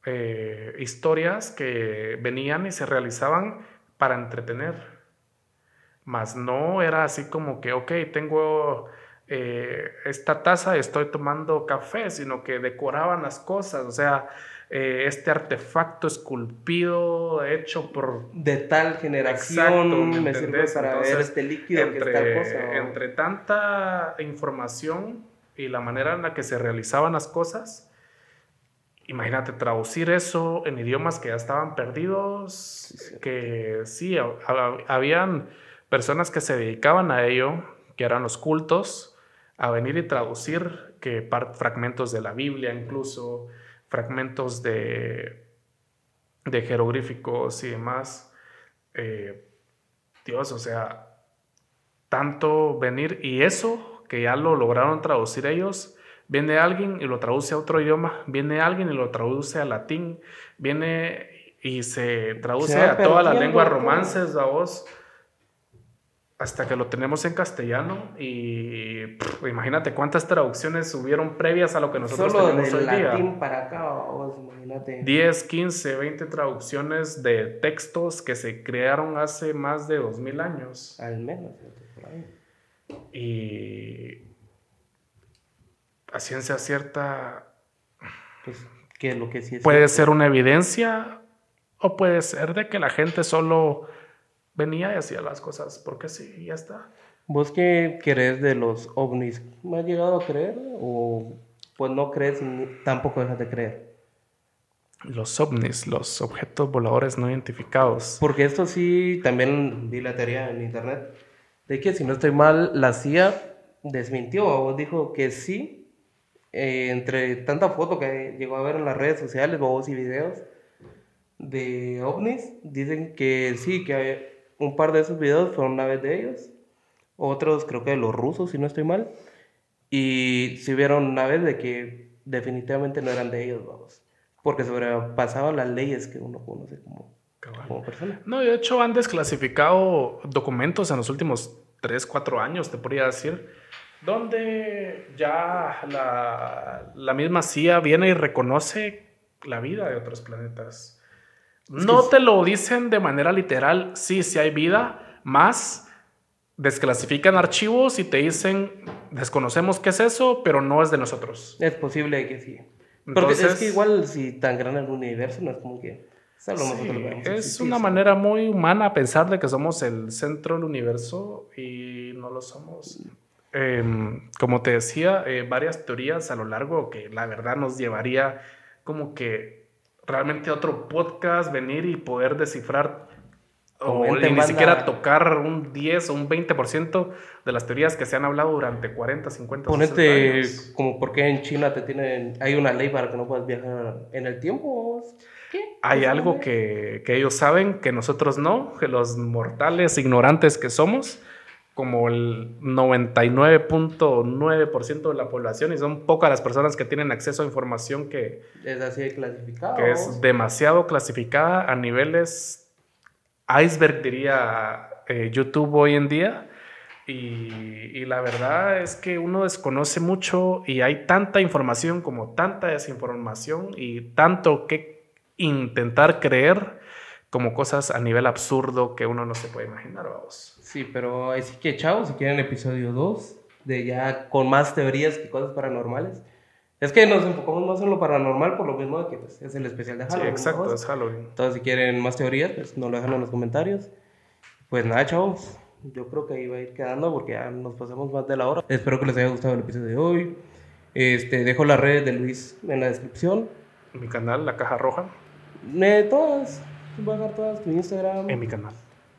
eh, historias que venían y se realizaban para entretener. Más no era así como que, ok, tengo eh, esta taza y estoy tomando café, sino que decoraban las cosas. O sea, eh, este artefacto esculpido, hecho por De tal generación ¿me me sirve para ver Entonces, este líquido que es tal cosa. entre, entre tanta información y la manera en la que se realizaban las cosas, imagínate traducir eso en idiomas que ya estaban perdidos, sí. que sí, ha- ha- habían personas que se dedicaban a ello, que eran los cultos, a venir y traducir que fragmentos de la Biblia incluso, fragmentos de, de jeroglíficos y demás. Eh, Dios, o sea, tanto venir y eso que ya lo lograron traducir ellos, viene alguien y lo traduce a otro idioma, viene alguien y lo traduce a latín, viene y se traduce Se va a toda la perdiendo lengua todo. romances, a vos, hasta que lo tenemos en castellano y pff, imagínate cuántas traducciones hubieron previas a lo que nosotros Solo tenemos del hoy día. latín para acá, vamos, imagínate. 10, 15, 20 traducciones de textos que se crearon hace más de 2000 años. Al menos, fíjate, por ahí. Y a ciencia cierta Pues, que lo que sí es puede cierto. ser una evidencia o puede ser de que la gente solo venía y hacía las cosas porque sí, y ya está. ¿Vos qué crees de los ovnis? ¿Me has llegado a creer? ¿O pues no crees y tampoco dejas de creer? Los ovnis, los objetos voladores no identificados. Porque esto sí, también vi la teoría en internet, de que si no estoy mal, la CIA desmintió, o dijo que sí, eh, entre tanta foto que llegó a ver en las redes sociales, voz y videos de ovnis, dicen que sí, que un par de esos videos fueron naves de ellos, otros creo que de los rusos, si no estoy mal, y si vieron naves de que definitivamente no eran de ellos, vamos. porque sobrepasaban las leyes que uno conoce como, como persona. No, de hecho han desclasificado documentos en los últimos 3, 4 años, te podría decir, donde ya la, la misma CIA viene y reconoce la vida de otros planetas. No te lo dicen de manera literal, sí, sí hay vida, más desclasifican archivos y te dicen, desconocemos qué es eso, pero no es de nosotros. Es posible que sí. Porque Entonces- es que igual si tan grande el universo no es como que Sí, es una manera muy humana pensar de que somos el centro del universo y no lo somos. Em, como te decía, eh, varias teorías a lo largo que la verdad nos llevaría como que realmente otro podcast venir y poder descifrar o ni banda. siquiera tocar un 10 o un 20% de las teorías que se han hablado durante 40, 50, 60 Ponete años. como por qué en China te tienen, hay una ley para que no puedas viajar en el tiempo. ¿Qué? Hay ¿Esa algo que, que ellos saben que nosotros no, que los mortales ignorantes que somos, como el 99.9% de la población, y son pocas las personas que tienen acceso a información que, es así de clasificado. que es demasiado clasificada a niveles iceberg, diría eh, YouTube hoy en día. Y, y la verdad es que uno desconoce mucho y hay tanta información como tanta desinformación y tanto que intentar creer como cosas a nivel absurdo que uno no se puede imaginar, vamos. Sí, pero así que chao, si quieren episodio 2, de ya con más teorías que cosas paranormales. Es que nos enfocamos más en lo paranormal por lo mismo de que pues, es el especial de Sí, Halloween. exacto, ¿no? es Halloween. Entonces, si quieren más teorías, pues nos lo dejan en los comentarios. Pues nada, chavos. Yo creo que ahí va a ir quedando porque ya nos pasamos más de la hora. Espero que les haya gustado el episodio de hoy. Este, dejo las redes de Luis en la descripción. Mi canal, La Caja Roja, Eh, todas. Voy a dejar todas tu Instagram. en mi canal.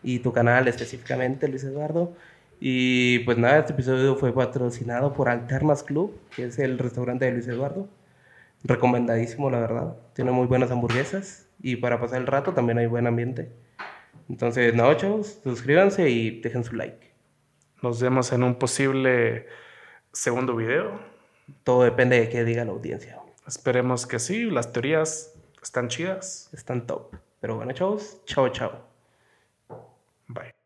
y tu canal específicamente, Luis Eduardo. Y pues nada, este episodio fue patrocinado por Alternas Club, que es el restaurante de Luis Eduardo. Recomendadísimo, la verdad. Tiene muy buenas hamburguesas y para pasar el rato también hay buen ambiente. Entonces, nada, chavos, suscríbanse y dejen su like. Nos vemos en un posible segundo video. Todo depende de qué diga la audiencia. Esperemos que sí, las teorías están chidas. Están top. Pero bueno, chavos, chao, chao. Bye.